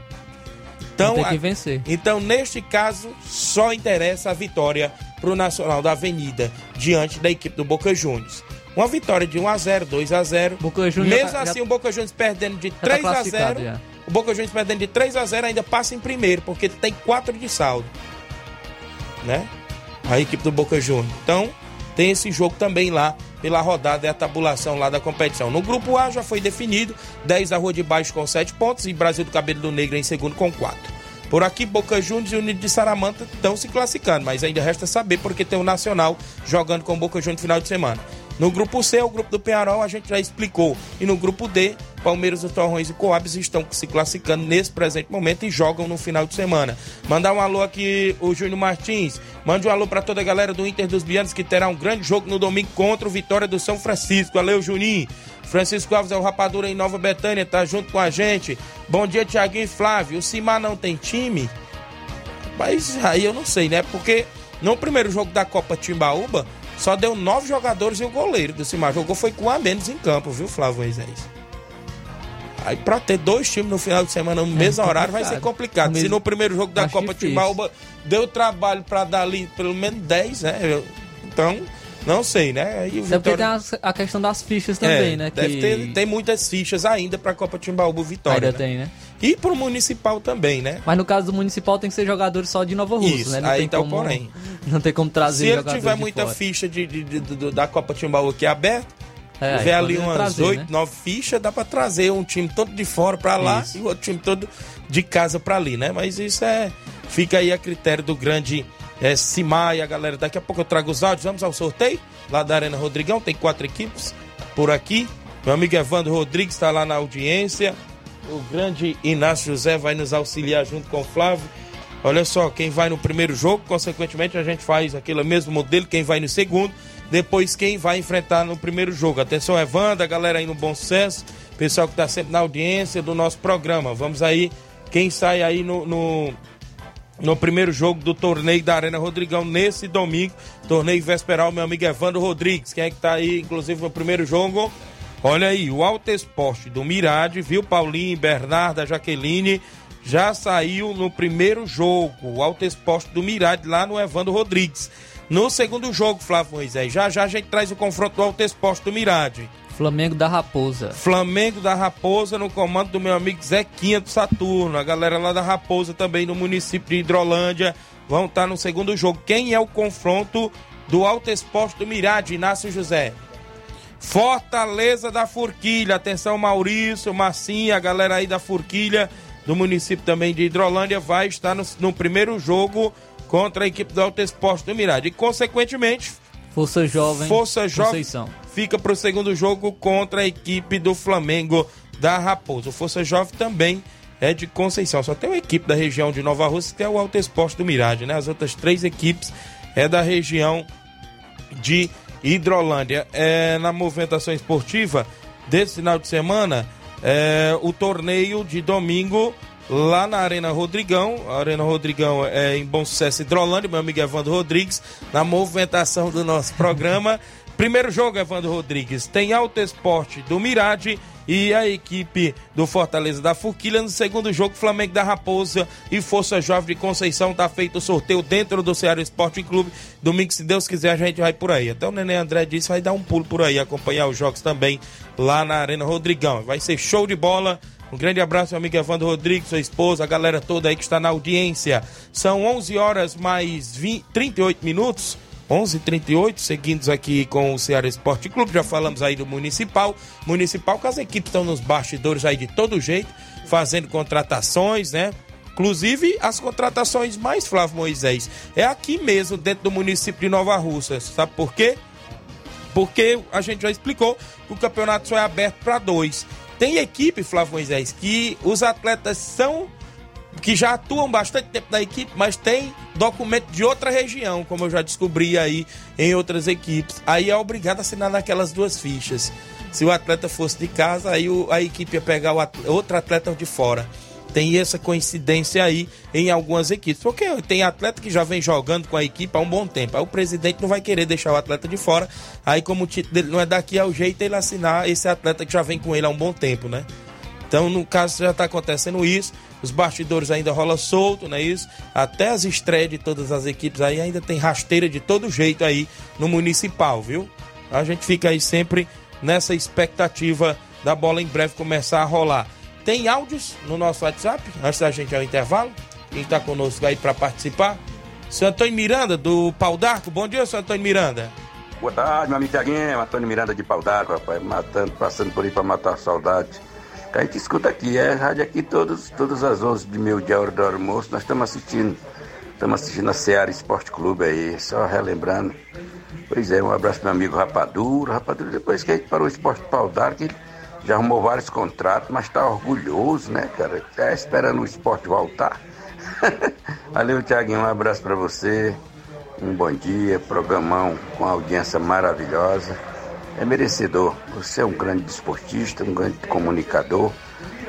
Então, tem que vencer. Então, neste caso, só interessa a vitória para o Nacional da Avenida diante da equipe do Boca Juniors. Uma vitória de 1 a 0, 2 a 0. Boca Juniors Mesmo já, assim, já... o Boca Juniors perdendo de 3 tá a 0. Já. O Boca Juniors perdendo de 3 a 0 ainda passa em primeiro, porque tem 4 de saldo. Né? A equipe do Boca Juniors. Então, tem esse jogo também lá pela rodada e a tabulação lá da competição. No grupo A já foi definido, 10 da Rua de Baixo com 7 pontos e Brasil do Cabelo do Negro em segundo com 4. Por aqui, Boca Juniors e Unido de Saramanta estão se classificando, mas ainda resta saber porque tem o Nacional jogando com Boca Juniors no final de semana. No grupo C, o grupo do Penharol, a gente já explicou. E no grupo D, Palmeiras, os Torrões e Coabs estão se classificando nesse presente momento e jogam no final de semana. Mandar um alô aqui, o Júnior Martins. Mande um alô para toda a galera do Inter dos Bianos que terá um grande jogo no domingo contra o Vitória do São Francisco. Valeu, Juninho. Francisco Alves é o Rapadura em Nova Betânia, tá junto com a gente. Bom dia, Tiaguinho e Flávio. O Cimar não tem time? Mas aí eu não sei, né? Porque no primeiro jogo da Copa Timbaúba, só deu nove jogadores e o goleiro do Cimar jogou foi com a menos em campo, viu, Flávio Moisés? Aí pra ter dois times no final de semana no é, mesmo horário vai ser complicado. Se no primeiro jogo da Copa Timbaúba deu trabalho para dar ali pelo menos 10, né? Então, não sei, né? E o Vitória... Porque tem a, a, questão das fichas também, é, né? Deve que... ter tem muitas fichas ainda pra Copa Timbaúba Vitória. Ainda né? tem, né? E pro Municipal também, né? Mas no caso do Municipal tem que ser jogadores só de Nova Rússia, né? Não aí tem tá como, porém. Não tem como trazer Se ele tiver muita fora. ficha de, de, de, de, da Copa Timbaúba aqui aberta, é, tiver ali umas oito, né? nove fichas, dá pra trazer um time todo de fora pra lá isso. e o outro time todo de casa pra ali, né? Mas isso é... Fica aí a critério do grande é, Simar e a galera. Daqui a pouco eu trago os áudios. Vamos ao sorteio lá da Arena Rodrigão. Tem quatro equipes por aqui. Meu amigo Evandro Rodrigues está lá na audiência. O grande Inácio José vai nos auxiliar junto com o Flávio. Olha só, quem vai no primeiro jogo, consequentemente a gente faz aquele mesmo modelo, quem vai no segundo, depois quem vai enfrentar no primeiro jogo. Atenção, Evandro, a galera aí no Bom Sucesso, pessoal que está sempre na audiência do nosso programa. Vamos aí, quem sai aí no, no no primeiro jogo do torneio da Arena Rodrigão nesse domingo. Torneio Vesperal, meu amigo Evandro Rodrigues. Quem é que tá aí, inclusive, no primeiro jogo? Olha aí, o Alto Esporte do Mirade, viu, Paulinho, Bernarda, Jaqueline, já saiu no primeiro jogo. O Alto Esporte do Mirade lá no Evandro Rodrigues. No segundo jogo, Flávio Moisés, já já a gente traz o confronto do Alto Esporte do Mirade. Flamengo da Raposa. Flamengo da Raposa no comando do meu amigo Zequinha do Saturno. A galera lá da Raposa também no município de Hidrolândia vão estar no segundo jogo. Quem é o confronto do Alto Esporte do Mirade, Inácio José? Fortaleza da Forquilha. Atenção, Maurício, Massinha, a galera aí da Forquilha, do município também de Hidrolândia, vai estar no, no primeiro jogo contra a equipe do Alto Esporte do Mirade. E, consequentemente, Força Jovem Força Jovem fica para o segundo jogo contra a equipe do Flamengo da Raposa. O Força Jovem também é de Conceição. Só tem uma equipe da região de Nova Rússia que é o Alto Esporte do Mirade, né? As outras três equipes é da região de Hidrolândia. É, na movimentação esportiva desse final de semana, é, o torneio de domingo lá na Arena Rodrigão. A Arena Rodrigão é em Bom Sucesso, Hidrolândia, meu amigo Evandro Rodrigues, na movimentação do nosso programa. Primeiro jogo, Evandro Rodrigues, tem Alto Esporte do Mirade e a equipe do Fortaleza da Forquilha. No segundo jogo, Flamengo da Raposa e Força Jovem de Conceição. Tá feito o sorteio dentro do Ceará Esporte Clube. Domingo, se Deus quiser, a gente vai por aí. Até o Nenê André disse, vai dar um pulo por aí, acompanhar os jogos também lá na Arena Rodrigão. Vai ser show de bola. Um grande abraço, meu amigo Evandro Rodrigues, sua esposa, a galera toda aí que está na audiência. São 11 horas mais 20, 38 minutos. 11:38 seguindo aqui com o Ceará Esporte Clube. Já falamos aí do Municipal. Municipal, que as equipes estão nos bastidores aí de todo jeito, fazendo contratações, né? Inclusive, as contratações mais, Flávio Moisés, é aqui mesmo, dentro do município de Nova Rússia. Sabe por quê? Porque a gente já explicou que o campeonato só é aberto para dois. Tem equipe, Flávio Moisés, que os atletas são que já atuam bastante tempo na equipe, mas tem documento de outra região, como eu já descobri aí em outras equipes. Aí é obrigado a assinar naquelas duas fichas. Se o atleta fosse de casa, aí o, a equipe ia pegar atleta, outro atleta de fora. Tem essa coincidência aí em algumas equipes. Porque tem atleta que já vem jogando com a equipe há um bom tempo. Aí o presidente não vai querer deixar o atleta de fora. Aí, como o título dele não é daqui, é o jeito ele assinar esse atleta que já vem com ele há um bom tempo, né? Então, no caso, já está acontecendo isso. Os bastidores ainda rola solto, não é isso? Até as estreias de todas as equipes aí ainda tem rasteira de todo jeito aí no municipal, viu? A gente fica aí sempre nessa expectativa da bola em breve começar a rolar. Tem áudios no nosso WhatsApp, antes da gente ao intervalo. Quem está conosco aí para participar? Seu Antônio Miranda, do Pau d'Arco. Bom dia, seu Antônio Miranda. Boa tarde, meu amigo Tiaguinho. Antônio Miranda de Pau d'Arco, rapaz. Matando, passando por aí para matar a saudade. Que a gente escuta aqui, é rádio aqui todos, todas as 11 de meio dia, hora do almoço. Nós estamos assistindo. Estamos assistindo a Seara Esporte Clube aí, só relembrando. Pois é, um abraço meu amigo Rapaduro. Rapaduro, depois que a gente parou o Esporte Pau d'Arco, ele já arrumou vários contratos, mas está orgulhoso, né, cara? Está esperando o esporte voltar. Valeu, Tiaguinho, um abraço para você. Um bom dia, programão com audiência maravilhosa. É merecedor. Você é um grande desportista, um grande comunicador.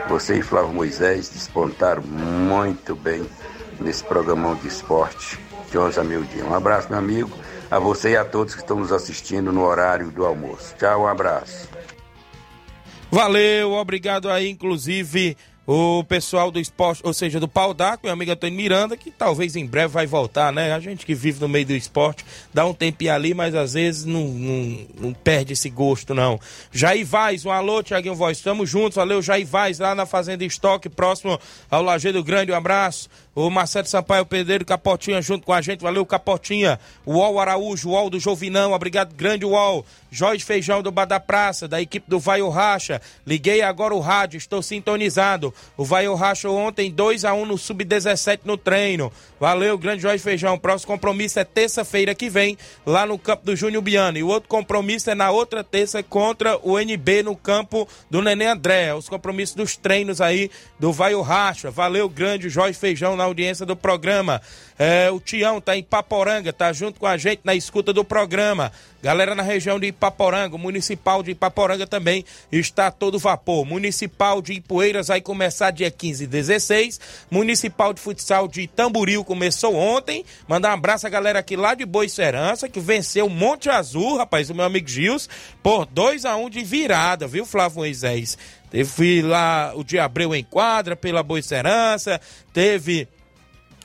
Você e Flávio Moisés despontaram muito bem nesse programão de esporte de 11 a meio-dia. Um abraço, meu amigo, a você e a todos que estão nos assistindo no horário do almoço. Tchau, um abraço. Valeu, obrigado aí, inclusive o pessoal do esporte, ou seja, do pau d'água, meu amigo Antônio Miranda, que talvez em breve vai voltar, né? A gente que vive no meio do esporte dá um tempinho ali, mas às vezes não, não, não perde esse gosto, não. Jair Vaz, um alô, Tiaguinho Voz, estamos juntos, valeu, Jair Vaz, lá na Fazenda Estoque, próximo ao Lajeado Grande, um abraço. O Marcelo Sampaio Pedreiro Capotinha junto com a gente. Valeu, Capotinha. O Uol Araújo, o Uol do Jovinão. Obrigado, grande Uol. Jorge Feijão do Bar da Praça, da equipe do Vai o Racha. Liguei agora o rádio, estou sintonizado. O Vai o Racha ontem 2 a 1 no Sub-17 no treino. Valeu, grande Jorge Feijão. Próximo compromisso é terça-feira que vem, lá no campo do Júnior Biano. E o outro compromisso é na outra terça contra o NB no campo do Nenê André. Os compromissos dos treinos aí do Vai o Racha. Valeu, grande Jorge Feijão na audiência do programa. É, o Tião tá em Paporanga, tá junto com a gente na escuta do programa. Galera na região de Ipaporanga, o municipal de Ipaporanga também está todo vapor. Municipal de Ipueiras vai começar dia 15 e 16. Municipal de Futsal de Tamboril começou ontem. Mandar um abraço a galera aqui lá de Boa Serança, que venceu Monte Azul, rapaz, o meu amigo Gils, por 2 a 1 de virada, viu, Flávio Moisés? Teve lá o de Abreu em quadra pela Boa Serança, teve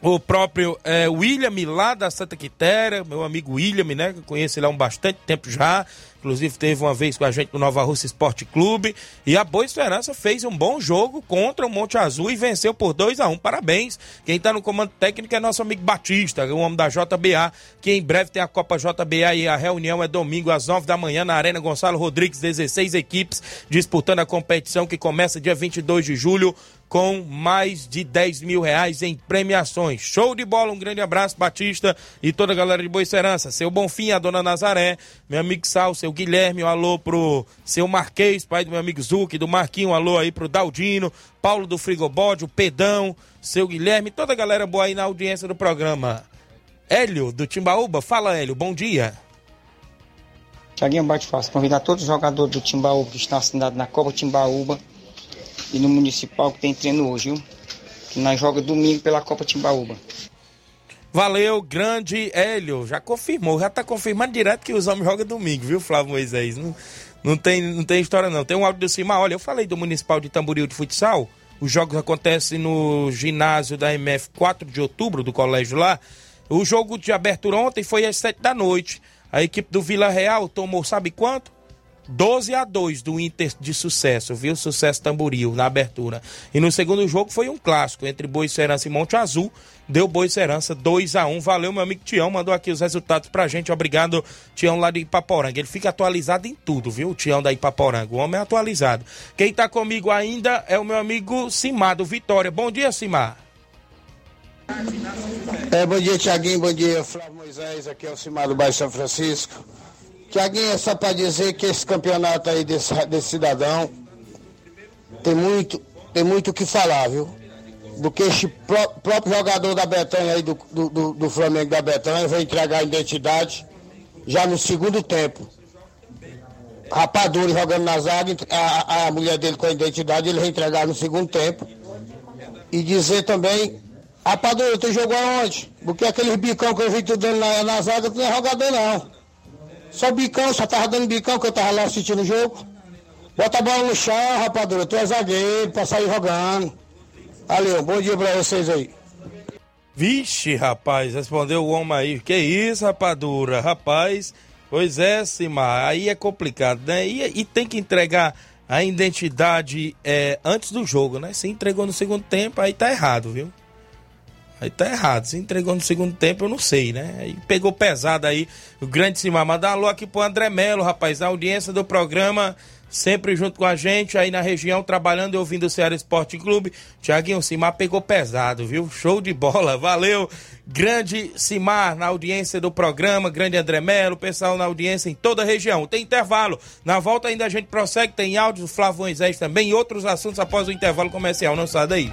o próprio é, William lá da Santa Quitéria, meu amigo William, né? Que eu conheço ele há um bastante tempo já. Inclusive teve uma vez com a gente no Nova Rússia Esporte Clube. E a Boa Esperança fez um bom jogo contra o Monte Azul e venceu por 2 a 1 um. Parabéns. Quem está no comando técnico é nosso amigo Batista, o homem da JBA, que em breve tem a Copa JBA e a reunião é domingo às 9 da manhã na Arena Gonçalo Rodrigues, 16 equipes disputando a competição que começa dia 22 de julho com mais de 10 mil reais em premiações. Show de bola, um grande abraço, Batista e toda a galera de Boa Serança. Seu Bonfim, a dona Nazaré, meu amigo Sal, seu Guilherme, um alô pro seu Marquês, pai do meu amigo Zuc, do Marquinho, um alô aí pro Daldino, Paulo do Frigobode, o Pedão, seu Guilherme, toda a galera boa aí na audiência do programa. Hélio, do Timbaúba, fala Hélio, bom dia. Tiaguinho Bate Fácil, convidar todos os jogadores do Timbaúba que estão assinados na Copa Timbaúba e no Municipal que tem treino hoje, viu? Que nós joga domingo pela Copa Timbaúba. Valeu, grande Hélio. Já confirmou, já tá confirmando direto que os homens jogam domingo, viu, Flávio Moisés? Não, não, tem, não tem história, não. Tem um áudio do Cima. Olha, eu falei do Municipal de Tamboril de Futsal. Os jogos acontecem no ginásio da MF 4 de outubro, do colégio lá. O jogo de abertura ontem foi às 7 da noite. A equipe do Vila Real tomou, sabe quanto? 12 a 2 do Inter de sucesso, viu? Sucesso Tamboril na abertura. E no segundo jogo foi um clássico entre Boa Serança e Monte Azul. Deu Boa Serança 2 a 1 Valeu, meu amigo Tião. Mandou aqui os resultados pra gente. Obrigado, Tião lá de Ipaporanga. Ele fica atualizado em tudo, viu? O Tião da Ipaporanga. O homem é atualizado. Quem tá comigo ainda é o meu amigo Simar do Vitória. Bom dia, Simar. É, bom dia, Tiaguinho. Bom dia, Flávio Moisés. Aqui é o Simar do Baixo São Francisco. Tiaguinho, é só para dizer que esse campeonato aí desse, desse cidadão tem muito tem muito o que falar, viu? Do que esse pró próprio jogador da Betânia aí, do, do, do Flamengo da Betânia, vai entregar a identidade já no segundo tempo. Rapadura jogando na zaga, a, a mulher dele com a identidade, ele vai entregar no segundo tempo. E dizer também, Rapadura, tu jogou aonde? Porque aquele bicão que eu vi tu dando na, na zaga, tu não é jogador não. Só bicão, só tava dando bicão que eu tava lá assistindo o jogo. Bota a bola no chão, rapadura. Tu é zagueiro pra sair jogando. Valeu, bom dia pra vocês aí. Vixe, rapaz, respondeu o homem aí. Que isso, rapadura? Rapaz, pois é, Simar, aí é complicado, né? E, e tem que entregar a identidade é, antes do jogo, né? Se entregou no segundo tempo, aí tá errado, viu? Aí tá errado. Se entregou no segundo tempo, eu não sei, né? Aí pegou pesado aí o grande Simar. Mandar alô aqui pro André Melo, rapaz. A audiência do programa, sempre junto com a gente, aí na região, trabalhando e ouvindo o Ceará Esporte Clube. Tiaguinho, Simar pegou pesado, viu? Show de bola. Valeu. Grande Simar na audiência do programa, grande André Melo, pessoal na audiência em toda a região. Tem intervalo. Na volta ainda a gente prossegue, tem áudio do Flávio Moisés também e outros assuntos após o intervalo comercial. Não sai daí.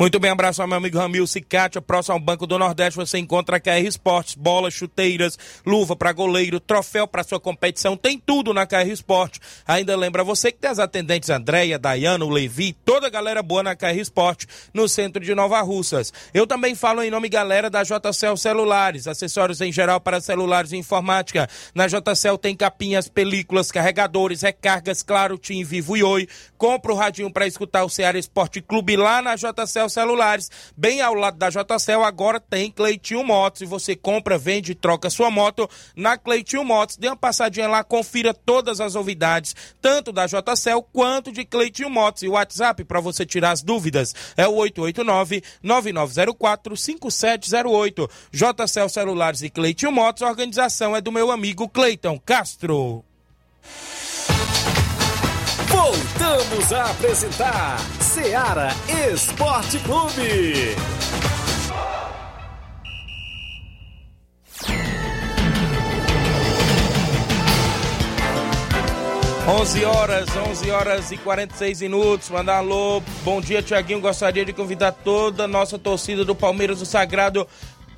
Muito bem, abraço ao meu amigo Ramil Cicatia, próximo ao Banco do Nordeste, você encontra a KR Esportes, bolas, chuteiras, luva para goleiro, troféu para sua competição, tem tudo na KR Esporte. Ainda lembra você que tem as atendentes Andréia, Dayana, o Levi, toda a galera boa na KR Esporte, no centro de Nova Russas. Eu também falo em nome, galera, da JCL Celulares, acessórios em geral para celulares e informática. Na JCL tem capinhas, películas, carregadores, recargas, claro, Tim, Vivo e Oi. Compra o radinho para escutar o Ceará Esporte Clube lá na JCL Celulares, bem ao lado da JCL, agora tem Cleitinho Motos. E você compra, vende e troca sua moto na Cleitinho Motos. Dê uma passadinha lá, confira todas as novidades, tanto da JCL quanto de Cleitinho Motos. E o WhatsApp para você tirar as dúvidas é o 889-9904-5708. JCL Celulares e Cleitinho Motos, a organização é do meu amigo Cleiton Castro. Voltamos a apresentar Seara Esporte Clube. 11 horas, 11 horas e 46 minutos. Mandar um alô, bom dia, Tiaguinho. Gostaria de convidar toda a nossa torcida do Palmeiras do Sagrado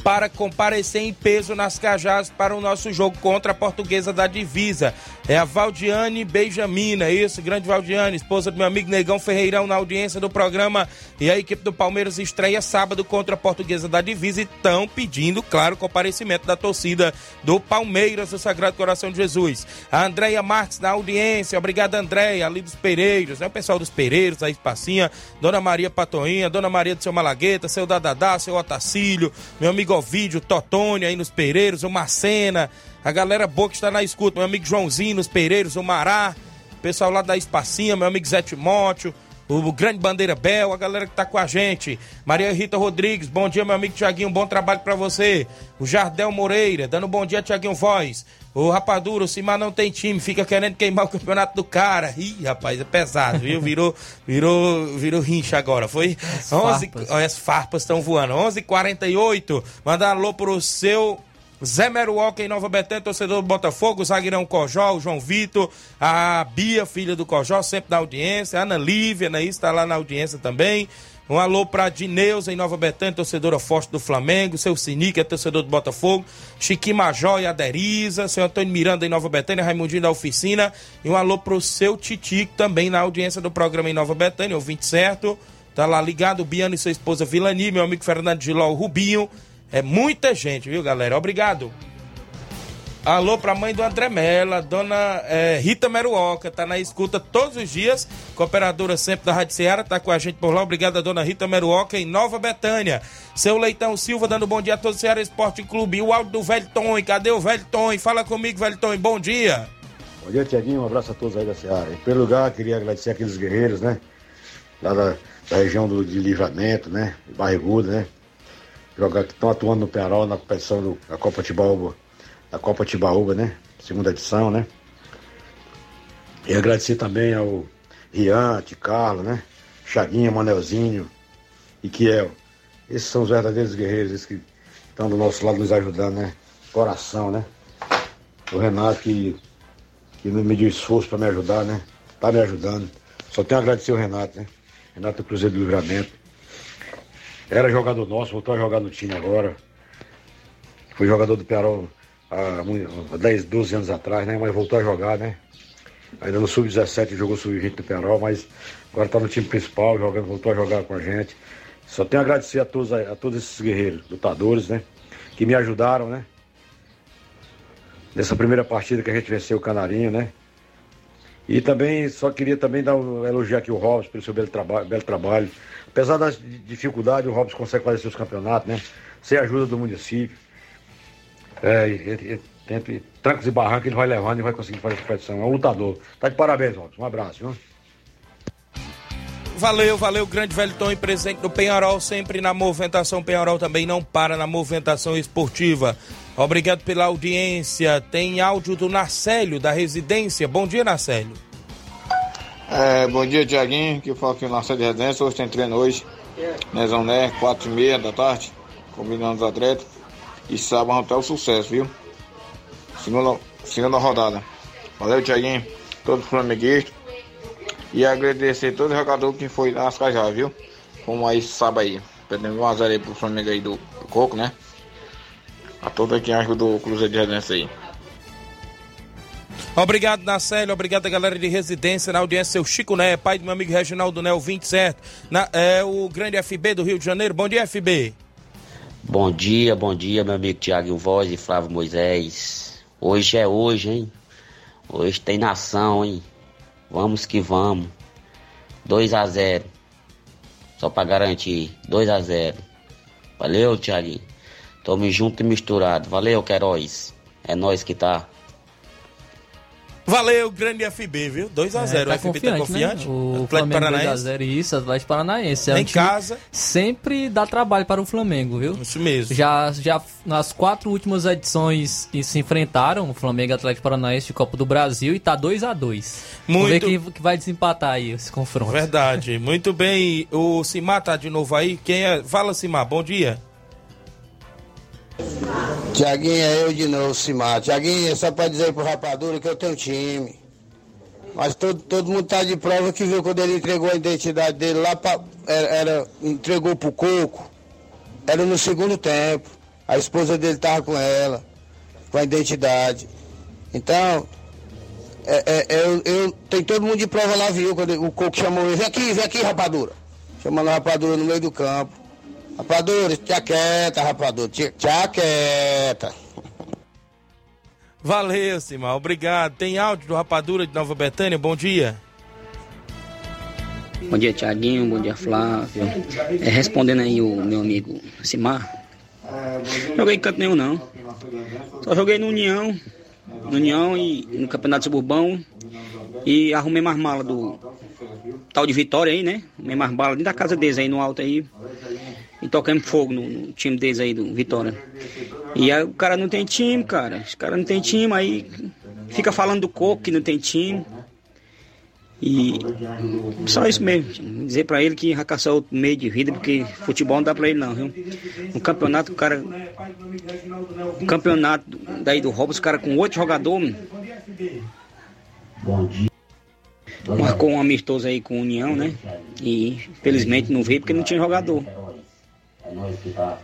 para comparecer em peso nas Cajás para o nosso jogo contra a Portuguesa da Divisa. É a Valdiane Benjamina, é isso, grande Valdiane, esposa do meu amigo Negão Ferreirão na audiência do programa. E a equipe do Palmeiras estreia sábado contra a Portuguesa da Divisa e estão pedindo, claro, comparecimento da torcida do Palmeiras do Sagrado Coração de Jesus. A Andréia Marques na audiência, obrigado Andréia, ali dos Pereiros, né? O pessoal dos Pereiros, a Espacinha, Dona Maria Patoinha, Dona Maria do seu Malagueta, seu Dadadá, seu Otacílio, meu amigo Ovídio, Totônio aí nos Pereiros, o Marcena, a galera boa que está na escuta, meu amigo Joãozinho nos Pereiros, o Mará, pessoal lá da Espacinha, meu amigo Zé Timóteo, o Grande Bandeira Bel, a galera que tá com a gente. Maria Rita Rodrigues, bom dia, meu amigo Tiaguinho, bom trabalho para você. O Jardel Moreira, dando bom dia, Tiaguinho Voz. O Rapadura, o Cimar não tem time, fica querendo queimar o campeonato do cara. Ih, rapaz, é pesado, viu? Virou, virou, virou rincha agora, foi? As 11, farpas. Olha, as farpas estão voando. 11:48. h 48 Mandar alô pro seu Zé Meruoca em Nova Betânia, torcedor do Botafogo, zagueirão Cojó, o João Vitor, a Bia, filha do Cojó, sempre na audiência, a Ana Lívia, né, está lá na audiência também. Um alô para Dineus em Nova Betânia, torcedora forte do Flamengo, seu Sinic, é torcedor do Botafogo, Chiqui Majó e Aderiza, seu Antônio Miranda em Nova Betânia, Raimundinho da Oficina, e um alô pro seu Titico também na audiência do programa em Nova Betânia, ouvinte certo, tá lá ligado, Biano e sua esposa Vilani, meu amigo Fernando Giló, o Rubinho, é muita gente, viu, galera? Obrigado. Alô pra mãe do André Mela, dona é, Rita Meruoca, tá na escuta todos os dias, cooperadora sempre da Rádio Ceará, tá com a gente por lá. Obrigado a dona Rita Meruoca em Nova Betânia. Seu Leitão Silva dando bom dia a todos do Ceará Esporte Clube. E o áudio do Velho Tom, cadê o Velho Tom? Fala comigo, Velho Tom, bom dia. Bom dia, Tiaguinho, um abraço a todos aí da Ceará. Em primeiro lugar, queria agradecer aqueles guerreiros, né, lá da, da região do, de Livramento, né, Barrigudo, né, jogar que estão atuando no Penarol na competição da Copa Tibaúba, da Copa Tibaúba, né? Segunda edição, né? E agradecer também ao Rian, Carlos, né? Chaguinha, Manelzinho e Kiel. Esses são os verdadeiros guerreiros, esses que estão do nosso lado nos ajudando, né? Coração, né? O Renato que, que não mediu esforço para me ajudar, né? Tá me ajudando. Só tenho a agradecer o Renato, né? Renato Cruzeiro do Livramento. Era jogador nosso, voltou a jogar no time agora. Foi jogador do Pearol há 10, 12 anos atrás, né? Mas voltou a jogar, né? Ainda no Sub-17 jogou Sub-20 do Pearol, mas agora está no time principal, jogando, voltou a jogar com a gente. Só tenho a agradecer a todos, a todos esses guerreiros, lutadores, né? Que me ajudaram, né? Nessa primeira partida que a gente venceu o Canarinho, né? E também, só queria também dar um, elogiar aqui o Robson pelo seu belo, traba belo trabalho. Apesar das dificuldades, o Robson consegue fazer seus campeonatos, né? Sem a ajuda do município. É, ele, ele, entre trancos e barrancos ele vai levando e vai conseguir fazer a competição. É um lutador. Tá de parabéns, Robson. Um abraço, viu? Valeu, valeu, grande velho Tom e presidente do Penharol, sempre na movimentação. Penharol também não para na movimentação esportiva. Obrigado pela audiência. Tem áudio do Narcélio, da residência. Bom dia, Narcélio. É, bom dia, Tiaguinho. Que fala aqui no Narcélio de Residência. Hoje tem treino hoje. Nezão Né, 4 e meia da tarde. Combinando os atletas. E sábado até o sucesso, viu? Segunda, segunda rodada. Valeu, Tiaguinho. Todos os flamenguistas. E agradecer todo jogador que foi nas Cajá, viu? Como aí sábado aí. Perdemos um azar aí pro Flamengo aí do, do Coco, né? A toda quem ajudou o Cruzeiro de Residência aí. Obrigado, Nacélio. Obrigado galera de residência na audiência. Seu Chico Né, pai do meu amigo Reginaldo Né, o 27. Na, é o grande FB do Rio de Janeiro. Bom dia, FB. Bom dia, bom dia, meu amigo Tiago Voz e Flávio Moisés. Hoje é hoje, hein? Hoje tem nação, hein? Vamos que vamos. 2 a 0 Só pra garantir. 2 a 0 Valeu, Tiaguinho. Tamo junto e misturado. Valeu, Queiroz. É nós que tá. Valeu, grande FB, viu? 2x0. É, o FB tá confiante? Né? O Atlético Paranaense. 2x0, isso, Atlético Paranaense. É em um casa. Sempre dá trabalho para o Flamengo, viu? Isso mesmo. Já, já nas quatro últimas edições que se enfrentaram, o Flamengo e Atlético Paranaense de Copa do Brasil, e tá 2x2. Vamos ver quem que vai desempatar aí esse confronto. Verdade. Muito bem. O Simar tá de novo aí. Quem é? Fala, Simar. Bom dia. Tiaguinho, é eu de novo, Simar. Tiaguinho, é só pra dizer pro Rapadura que eu tenho time. Mas todo, todo mundo tá de prova que viu quando ele entregou a identidade dele lá pra, era, era, entregou pro Coco. Era no segundo tempo. A esposa dele tava com ela, com a identidade. Então, é, é, eu, eu, tem todo mundo de prova lá, viu? Quando o Coco chamou ele, vem aqui, vem aqui, rapadura. Chamando a rapadura no meio do campo. Rapadura, tia quieta, rapadura, tia, tia quieta. Valeu, Simar. Obrigado. Tem áudio do Rapadura de Nova Betânia? Bom dia. Bom dia, Tiaguinho. Bom dia, Flávio. É, respondendo aí o meu amigo Simar. Joguei em canto nenhum, não. Só joguei no União. No União e no Campeonato Suburbão. E arrumei mais mala do tal de Vitória aí, né? Arrumei mais bala dentro da casa deles aí no alto aí. E tocamos fogo no, no time deles aí do Vitória. E aí o cara não tem time, cara. Os caras não tem time, aí fica falando do Coco que não tem time. E só isso mesmo. Dizer pra ele que racaçar outro meio de vida, porque futebol não dá pra ele não, viu? No campeonato, o cara. No campeonato daí do Robson, os cara com oito jogadores. Bom dia. Marcou um amistoso aí com a União, né? E infelizmente não veio porque não tinha jogador. É que tá.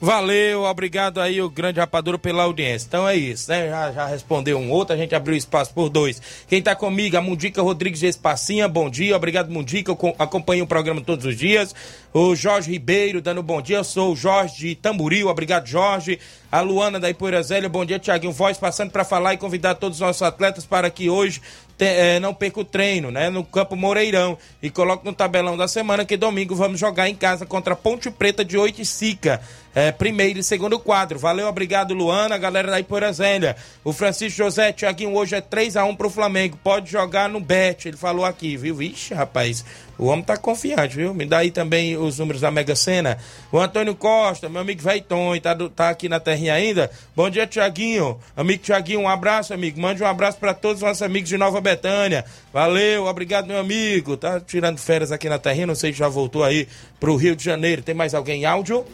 Valeu, obrigado aí o grande rapadura pela audiência. Então é isso, né? Já, já respondeu um outro, a gente abriu espaço por dois. Quem tá comigo, a Mundica Rodrigues Espacinha, bom dia, obrigado Mundica, eu acompanho o programa todos os dias. O Jorge Ribeiro dando bom dia, eu sou o Jorge de Tamboril, obrigado Jorge. A Luana da Ipoeira Zélia, bom dia Tiaguinho Voz, passando para falar e convidar todos os nossos atletas para que hoje é, não perca o treino, né? No Campo Moreirão. E coloque no tabelão da semana que domingo vamos jogar em casa contra Ponte Preta de Oito Sica. É, primeiro e segundo quadro. Valeu, obrigado, Luana, galera da Ipoeira Zélia. O Francisco José, Tiaguinho, hoje é 3 a 1 pro Flamengo. Pode jogar no Bet, ele falou aqui, viu? Vixe, rapaz. O homem tá confiante, viu? Me dá aí também os números da Mega Sena. O Antônio Costa, meu amigo Veiton, tá, tá aqui na terrinha ainda. Bom dia, Tiaguinho. Amigo Tiaguinho, um abraço, amigo. Mande um abraço para todos os nossos amigos de Nova Betânia. Valeu, obrigado, meu amigo. Tá tirando férias aqui na terrinha, não sei se já voltou aí pro Rio de Janeiro. Tem mais alguém em áudio?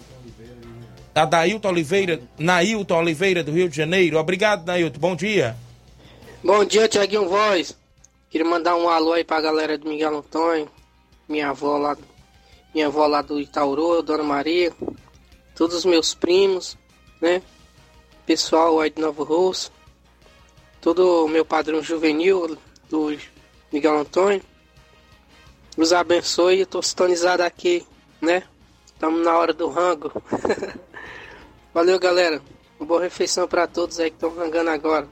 A Dailton Oliveira, Nailton Oliveira do Rio de Janeiro. Obrigado, Nailton. Bom dia. Bom dia, Tiaguinho Voz. Queria mandar um alô aí pra galera do Miguel Antônio, minha avó lá, minha avó lá do Itaurô, Dona Maria, todos os meus primos, né? Pessoal aí de Novo Rosso, todo o meu padrão juvenil do Miguel Antônio. Os abençoe, eu tô sintonizado aqui, né? Estamos na hora do rango. Valeu, galera. Uma boa refeição para todos aí que estão rangando agora.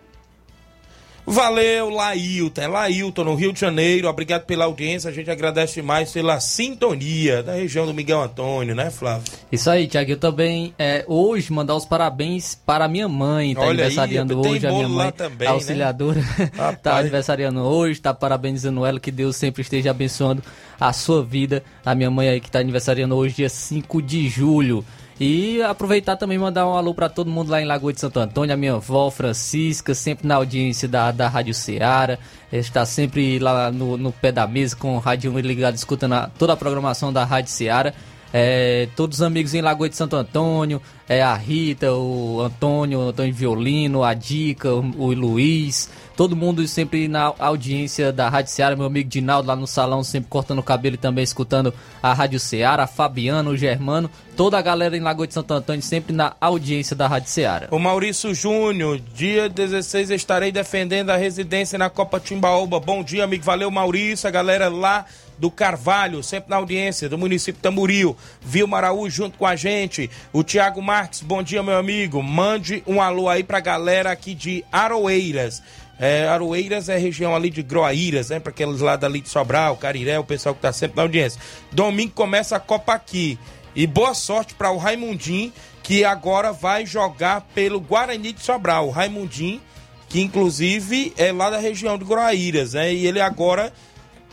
Valeu, Lailton. É Lailton, no Rio de Janeiro. Obrigado pela audiência. A gente agradece mais pela sintonia da região do Miguel Antônio, né, Flávio? Isso aí, Tiago. Eu também, é, hoje, mandar os parabéns para minha mãe. Tá Olha aniversariando aí, hoje. A minha mãe, também, a né? auxiliadora, tá Rapaz. aniversariando hoje. Tá parabenizando ela. Que Deus sempre esteja abençoando a sua vida. A minha mãe aí que tá aniversariando hoje, dia 5 de julho. E aproveitar também mandar um alô para todo mundo lá em Lagoa de Santo Antônio, a minha avó Francisca, sempre na audiência da, da Rádio Ceará, está sempre lá no, no pé da mesa com o rádio ligado, escutando a- toda a programação da Rádio Ceará. É, todos os amigos em Lagoa de Santo Antônio, é, a Rita, o Antônio, o Antônio Violino, a Dica, o, o Luiz, todo mundo sempre na audiência da Rádio Ceará, meu amigo Dinaldo lá no salão, sempre cortando o cabelo e também escutando a Rádio Ceará, Fabiano, o Germano, toda a galera em Lagoa de Santo Antônio sempre na audiência da Rádio Ceará. O Maurício Júnior, dia 16 estarei defendendo a residência na Copa Timbaúba. Bom dia, amigo. Valeu, Maurício. A galera lá do Carvalho, sempre na audiência, do município Tamboril. Vilma Araújo junto com a gente. O Tiago Marques, bom dia, meu amigo. Mande um alô aí pra galera aqui de Aroeiras. É, Aroeiras é região ali de Groaíras, né? Para aqueles lá dali de Sobral, Cariré, o pessoal que tá sempre na audiência. Domingo começa a Copa aqui. E boa sorte para o Raimundinho, que agora vai jogar pelo Guarani de Sobral. O Raimundinho, que inclusive é lá da região de Groaíras, né? E ele agora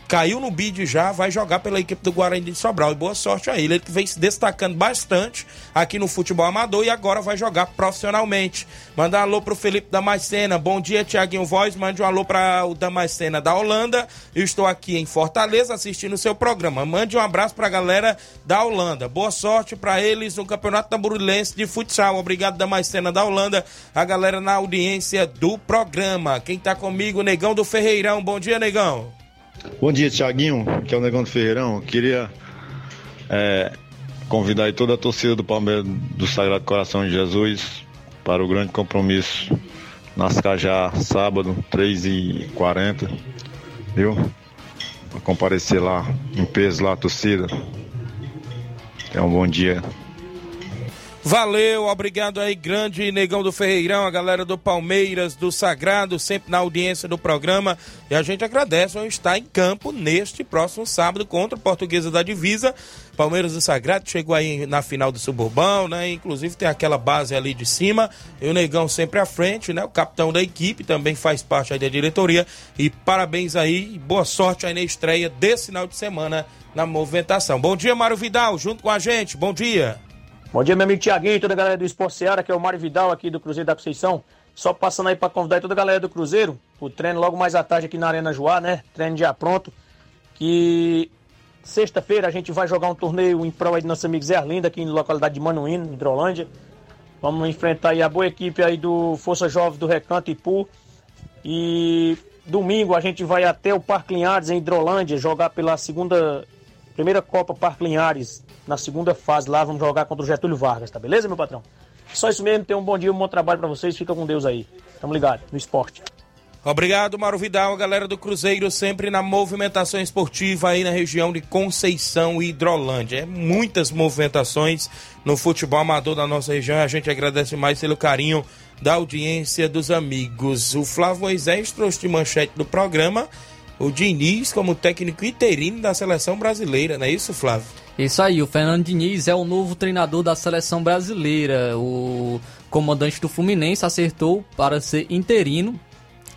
caiu no bid já, vai jogar pela equipe do Guarani de Sobral. E boa sorte a ele. Ele que vem se destacando bastante aqui no futebol amador e agora vai jogar profissionalmente. Mandar um alô pro Felipe Damascena. Bom dia, Tiaguinho Voz. Mande um alô para o Damascena da Holanda. Eu estou aqui em Fortaleza assistindo o seu programa. Mande um abraço pra galera da Holanda. Boa sorte para eles no Campeonato Tamburulense de Futsal. Obrigado, Damascena da Holanda. A galera na audiência do programa. Quem tá comigo, Negão do Ferreirão. Bom dia, Negão. Bom dia, Tiaguinho, que é o Negão do Ferreirão. Queria é, convidar aí toda a torcida do Palmeiras do Sagrado Coração de Jesus para o grande compromisso nas Cajá, sábado, 3h40, viu? Para comparecer lá em peso lá, a torcida. Um bom dia. Valeu, obrigado aí, grande Negão do Ferreirão, a galera do Palmeiras, do Sagrado, sempre na audiência do programa. E a gente agradece ao estar em campo neste próximo sábado contra o Portuguesa da Divisa. Palmeiras do Sagrado chegou aí na final do Suburbão, né? Inclusive tem aquela base ali de cima. E o Negão sempre à frente, né? O capitão da equipe também faz parte aí da diretoria. E parabéns aí, boa sorte aí na estreia desse final de semana na movimentação. Bom dia, Mário Vidal, junto com a gente. Bom dia. Bom dia, meu amigo Tiaguinho e toda a galera do Esporte Seara, que é o Mário Vidal aqui do Cruzeiro da Conceição. Só passando aí para convidar toda a galera do Cruzeiro, o treino logo mais à tarde aqui na Arena Joá, né? Treino já pronto. Que sexta-feira a gente vai jogar um torneio em prol aí do nosso amigo Zé Arlindo, aqui na localidade de Manuíno, Hidrolândia. Vamos enfrentar aí a boa equipe aí do Força Jovem do Recanto Ipu. E domingo a gente vai até o Parque Linhares, em Hidrolândia, jogar pela segunda, primeira Copa Parque Linhares, na segunda fase lá. Vamos jogar contra o Getúlio Vargas, tá beleza, meu patrão? Só isso mesmo, tenham um bom dia, um bom trabalho pra vocês. Fica com Deus aí. Tamo ligado no esporte. Obrigado, Mauro Vidal, galera do Cruzeiro, sempre na movimentação esportiva aí na região de Conceição e Hidrolândia. É muitas movimentações no futebol amador da nossa região. A gente agradece mais pelo carinho da audiência dos amigos. O Flávio Moisés trouxe de manchete do programa o Diniz como técnico interino da seleção brasileira, não é isso, Flávio? Isso aí, o Fernando Diniz é o novo treinador da seleção brasileira. O comandante do Fluminense acertou para ser interino,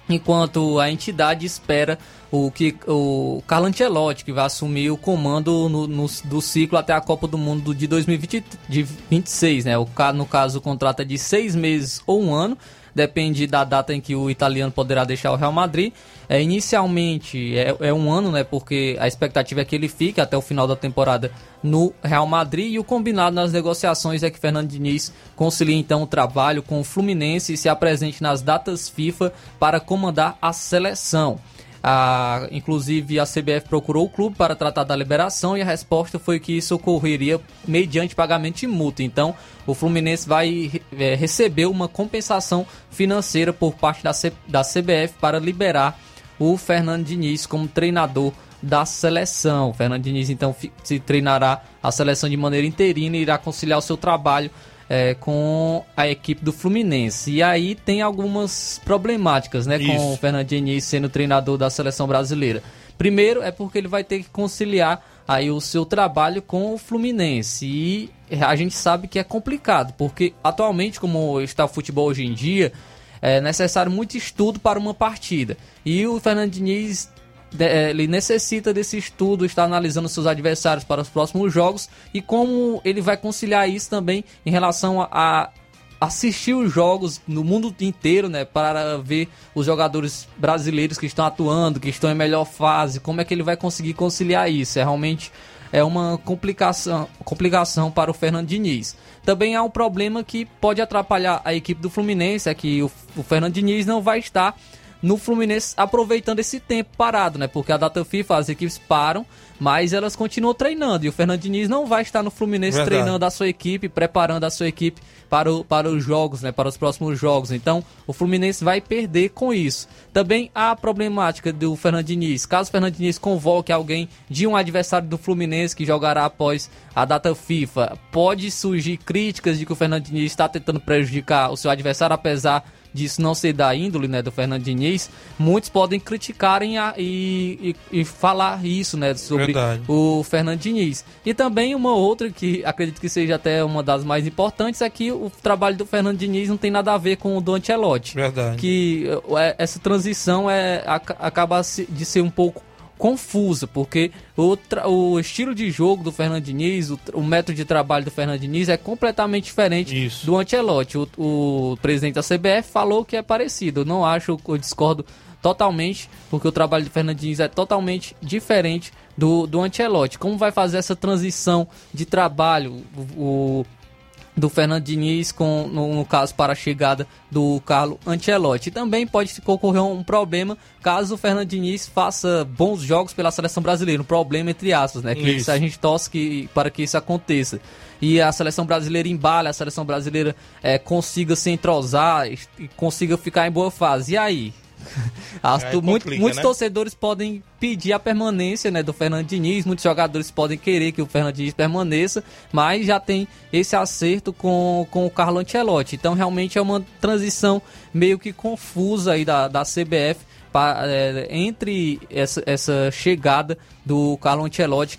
enquanto a entidade espera o que o Carlo Ancelotti, que vai assumir o comando no, no- do ciclo até a Copa do Mundo de 2026, né? O, no caso, o contrato é de seis meses ou um ano, depende da data em que o italiano poderá deixar o Real Madrid. É, inicialmente é, é um ano, né? Porque a expectativa é que ele fique até o final da temporada no Real Madrid e o combinado nas negociações é que Fernando Diniz concilie então o trabalho com o Fluminense e se apresente nas datas FIFA para comandar a seleção. A, inclusive a CBF procurou o clube para tratar da liberação e a resposta foi que isso ocorreria mediante pagamento de multa. Então o Fluminense vai é, receber uma compensação financeira por parte da, C, da CBF para liberar o Fernando Diniz como treinador da seleção. O Fernando Diniz então se treinará a seleção de maneira interina e irá conciliar o seu trabalho é, com a equipe do Fluminense. E aí tem algumas problemáticas, né, com Isso. o Fernando Diniz sendo treinador da seleção brasileira. Primeiro é porque ele vai ter que conciliar aí o seu trabalho com o Fluminense. E a gente sabe que é complicado, porque atualmente, como está o futebol hoje em dia, é necessário muito estudo para uma partida. E o Fernando Diniz ele necessita desse estudo, está analisando seus adversários para os próximos jogos e como ele vai conciliar isso também em relação a, a assistir os jogos no mundo inteiro, né, para ver os jogadores brasileiros que estão atuando, que estão em melhor fase, como é que ele vai conseguir conciliar isso? É realmente é uma complicação, complicação para o Fernando Diniz. Também há um problema que pode atrapalhar a equipe do Fluminense, é que o, o Fernando Diniz não vai estar no Fluminense aproveitando esse tempo parado, né? Porque a data FIFA, as equipes param, mas elas continuam treinando. E o Fernando Diniz não vai estar no Fluminense Verdade. treinando a sua equipe, preparando a sua equipe para, o, para os jogos, né? Para os próximos jogos. Então, o Fluminense vai perder com isso. Também há a problemática do Fernando Diniz. Caso o Fernando Diniz convoque alguém de um adversário do Fluminense que jogará após a data FIFA, pode surgir críticas de que o Fernando Diniz está tentando prejudicar o seu adversário, apesar disso não ser da índole né, do Fernando Diniz, muitos podem criticarem a- e, e- e falar isso né, sobre Verdade. o Fernando Diniz. E também uma outra que acredito que seja até uma das mais importantes é que o trabalho do Fernando Diniz não tem nada a ver com o do Ancelotti. Verdade. Que é, essa transição é, aca- acaba de ser um pouco confusa, porque o, o estilo de jogo do Fernando Diniz, o, o método de trabalho do Fernando Diniz é completamente diferente do Ancelotti. O, o presidente da CBF falou que é parecido. Eu não acho, eu discordo totalmente, porque o trabalho do Fernando Diniz é totalmente diferente do, do Ancelotti. Como vai fazer essa transição de trabalho? o do Fernando Diniz, com, no, no caso para a chegada do Carlo Ancelotti. E também pode ocorrer um problema caso o Fernando Diniz faça bons jogos pela seleção brasileira. Um problema entre aspas, né? Que a gente torce que, para que isso aconteça. E a seleção brasileira embale, a seleção brasileira eh, consiga se entrosar e, e consiga ficar em boa fase. E aí? As- tu- muito- complica, muitos né? torcedores podem pedir a permanência né, do Fernando Diniz, muitos jogadores podem querer que o Fernando Diniz permaneça, mas já tem esse acerto com, com o Carlo Ancelotti. Então realmente é uma transição meio que confusa aí da, da CBF pa- é, entre essa, essa chegada do Carlo Ancelotti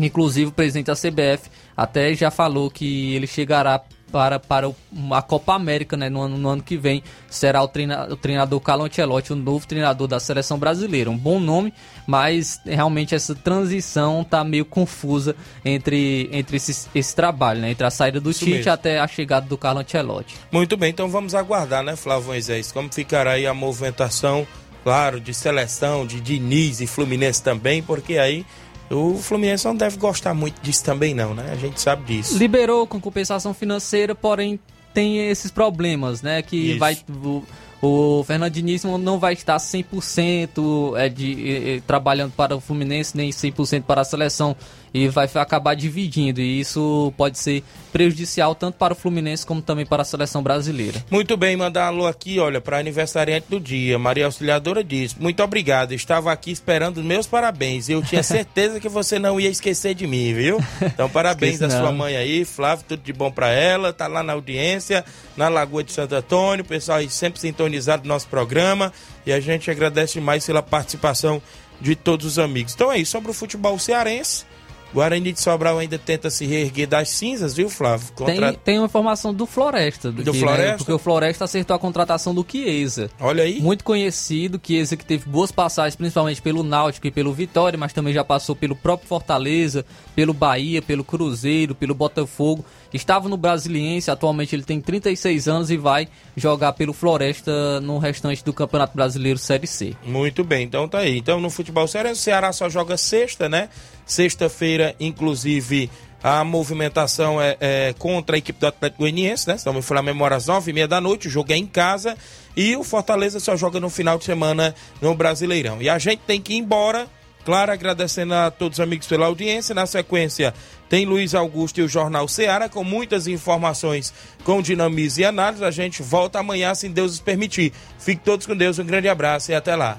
Inclusive, o presidente da CBF até já falou que ele chegará para, para a Copa América né, no, ano, no ano que vem. Será o, treina, o treinador Carlo Ancelotti, o novo treinador da seleção brasileira. Um bom nome, mas realmente essa transição está meio confusa entre, entre esse, esse trabalho, né, entre a saída do Isso Tite mesmo. até a chegada do Carlo Ancelotti. Muito bem, então vamos aguardar, né, Flávio Moisés? Como ficará aí a movimentação, claro, de seleção, de Diniz e Fluminense também, porque aí o Fluminense não deve gostar muito disso também, não, né? A gente sabe disso. Liberou com compensação financeira, porém tem esses problemas, né? Que Isso. vai. O, o Fernando Diniz não- vai estar 100% é, de, eh, eh, trabalhando para o Fluminense, nem 100% para a seleção. E vai acabar dividindo. E isso pode ser prejudicial tanto para o Fluminense como também para a seleção brasileira. Muito bem, mandar alô aqui, olha, para aniversariante do dia. Maria Auxiliadora diz: Muito obrigado, estava aqui esperando meus parabéns. Eu tinha certeza que você não ia esquecer de mim, viu? Então, parabéns à sua mãe aí, Flávio, tudo de bom para ela. Tá lá na audiência, na Lagoa de Santo Antônio. O pessoal aí sempre sintonizado no nosso programa. E a gente agradece demais pela participação de todos os amigos. Então é isso, sobre o futebol cearense. Guarani de Sobral ainda tenta se reerguer das cinzas, viu, Flávio? Contra- Tem, tem uma informação do Floresta. Do aqui, Floresta? Né? Porque o Floresta acertou a contratação do Chiesa. Olha aí. Muito conhecido, Chiesa que teve boas passagens, principalmente pelo Náutico e pelo Vitória, mas também já passou pelo próprio Fortaleza, pelo Bahia, pelo Cruzeiro, pelo Botafogo. Estava no Brasiliense, atualmente ele tem 36 anos e vai jogar pelo Floresta no restante do Campeonato Brasileiro Série C. Muito bem, então tá aí. Então no futebol cearense, o Ceará só joga sexta, né? Sexta-feira, inclusive, a movimentação é, é contra a equipe do Atlético Goianiense, né? Estamos em Flamengo às nove e meia da noite, o jogo é em casa. E o Fortaleza só joga no final de semana no Brasileirão. E a gente tem que ir embora, claro, agradecendo a todos os amigos pela audiência. Na sequência, tem Luiz Augusto e o Jornal Ceará, com muitas informações com dinamismo e análise. A gente volta amanhã, se Deus nos permitir. Fique todos com Deus, um grande abraço e até lá.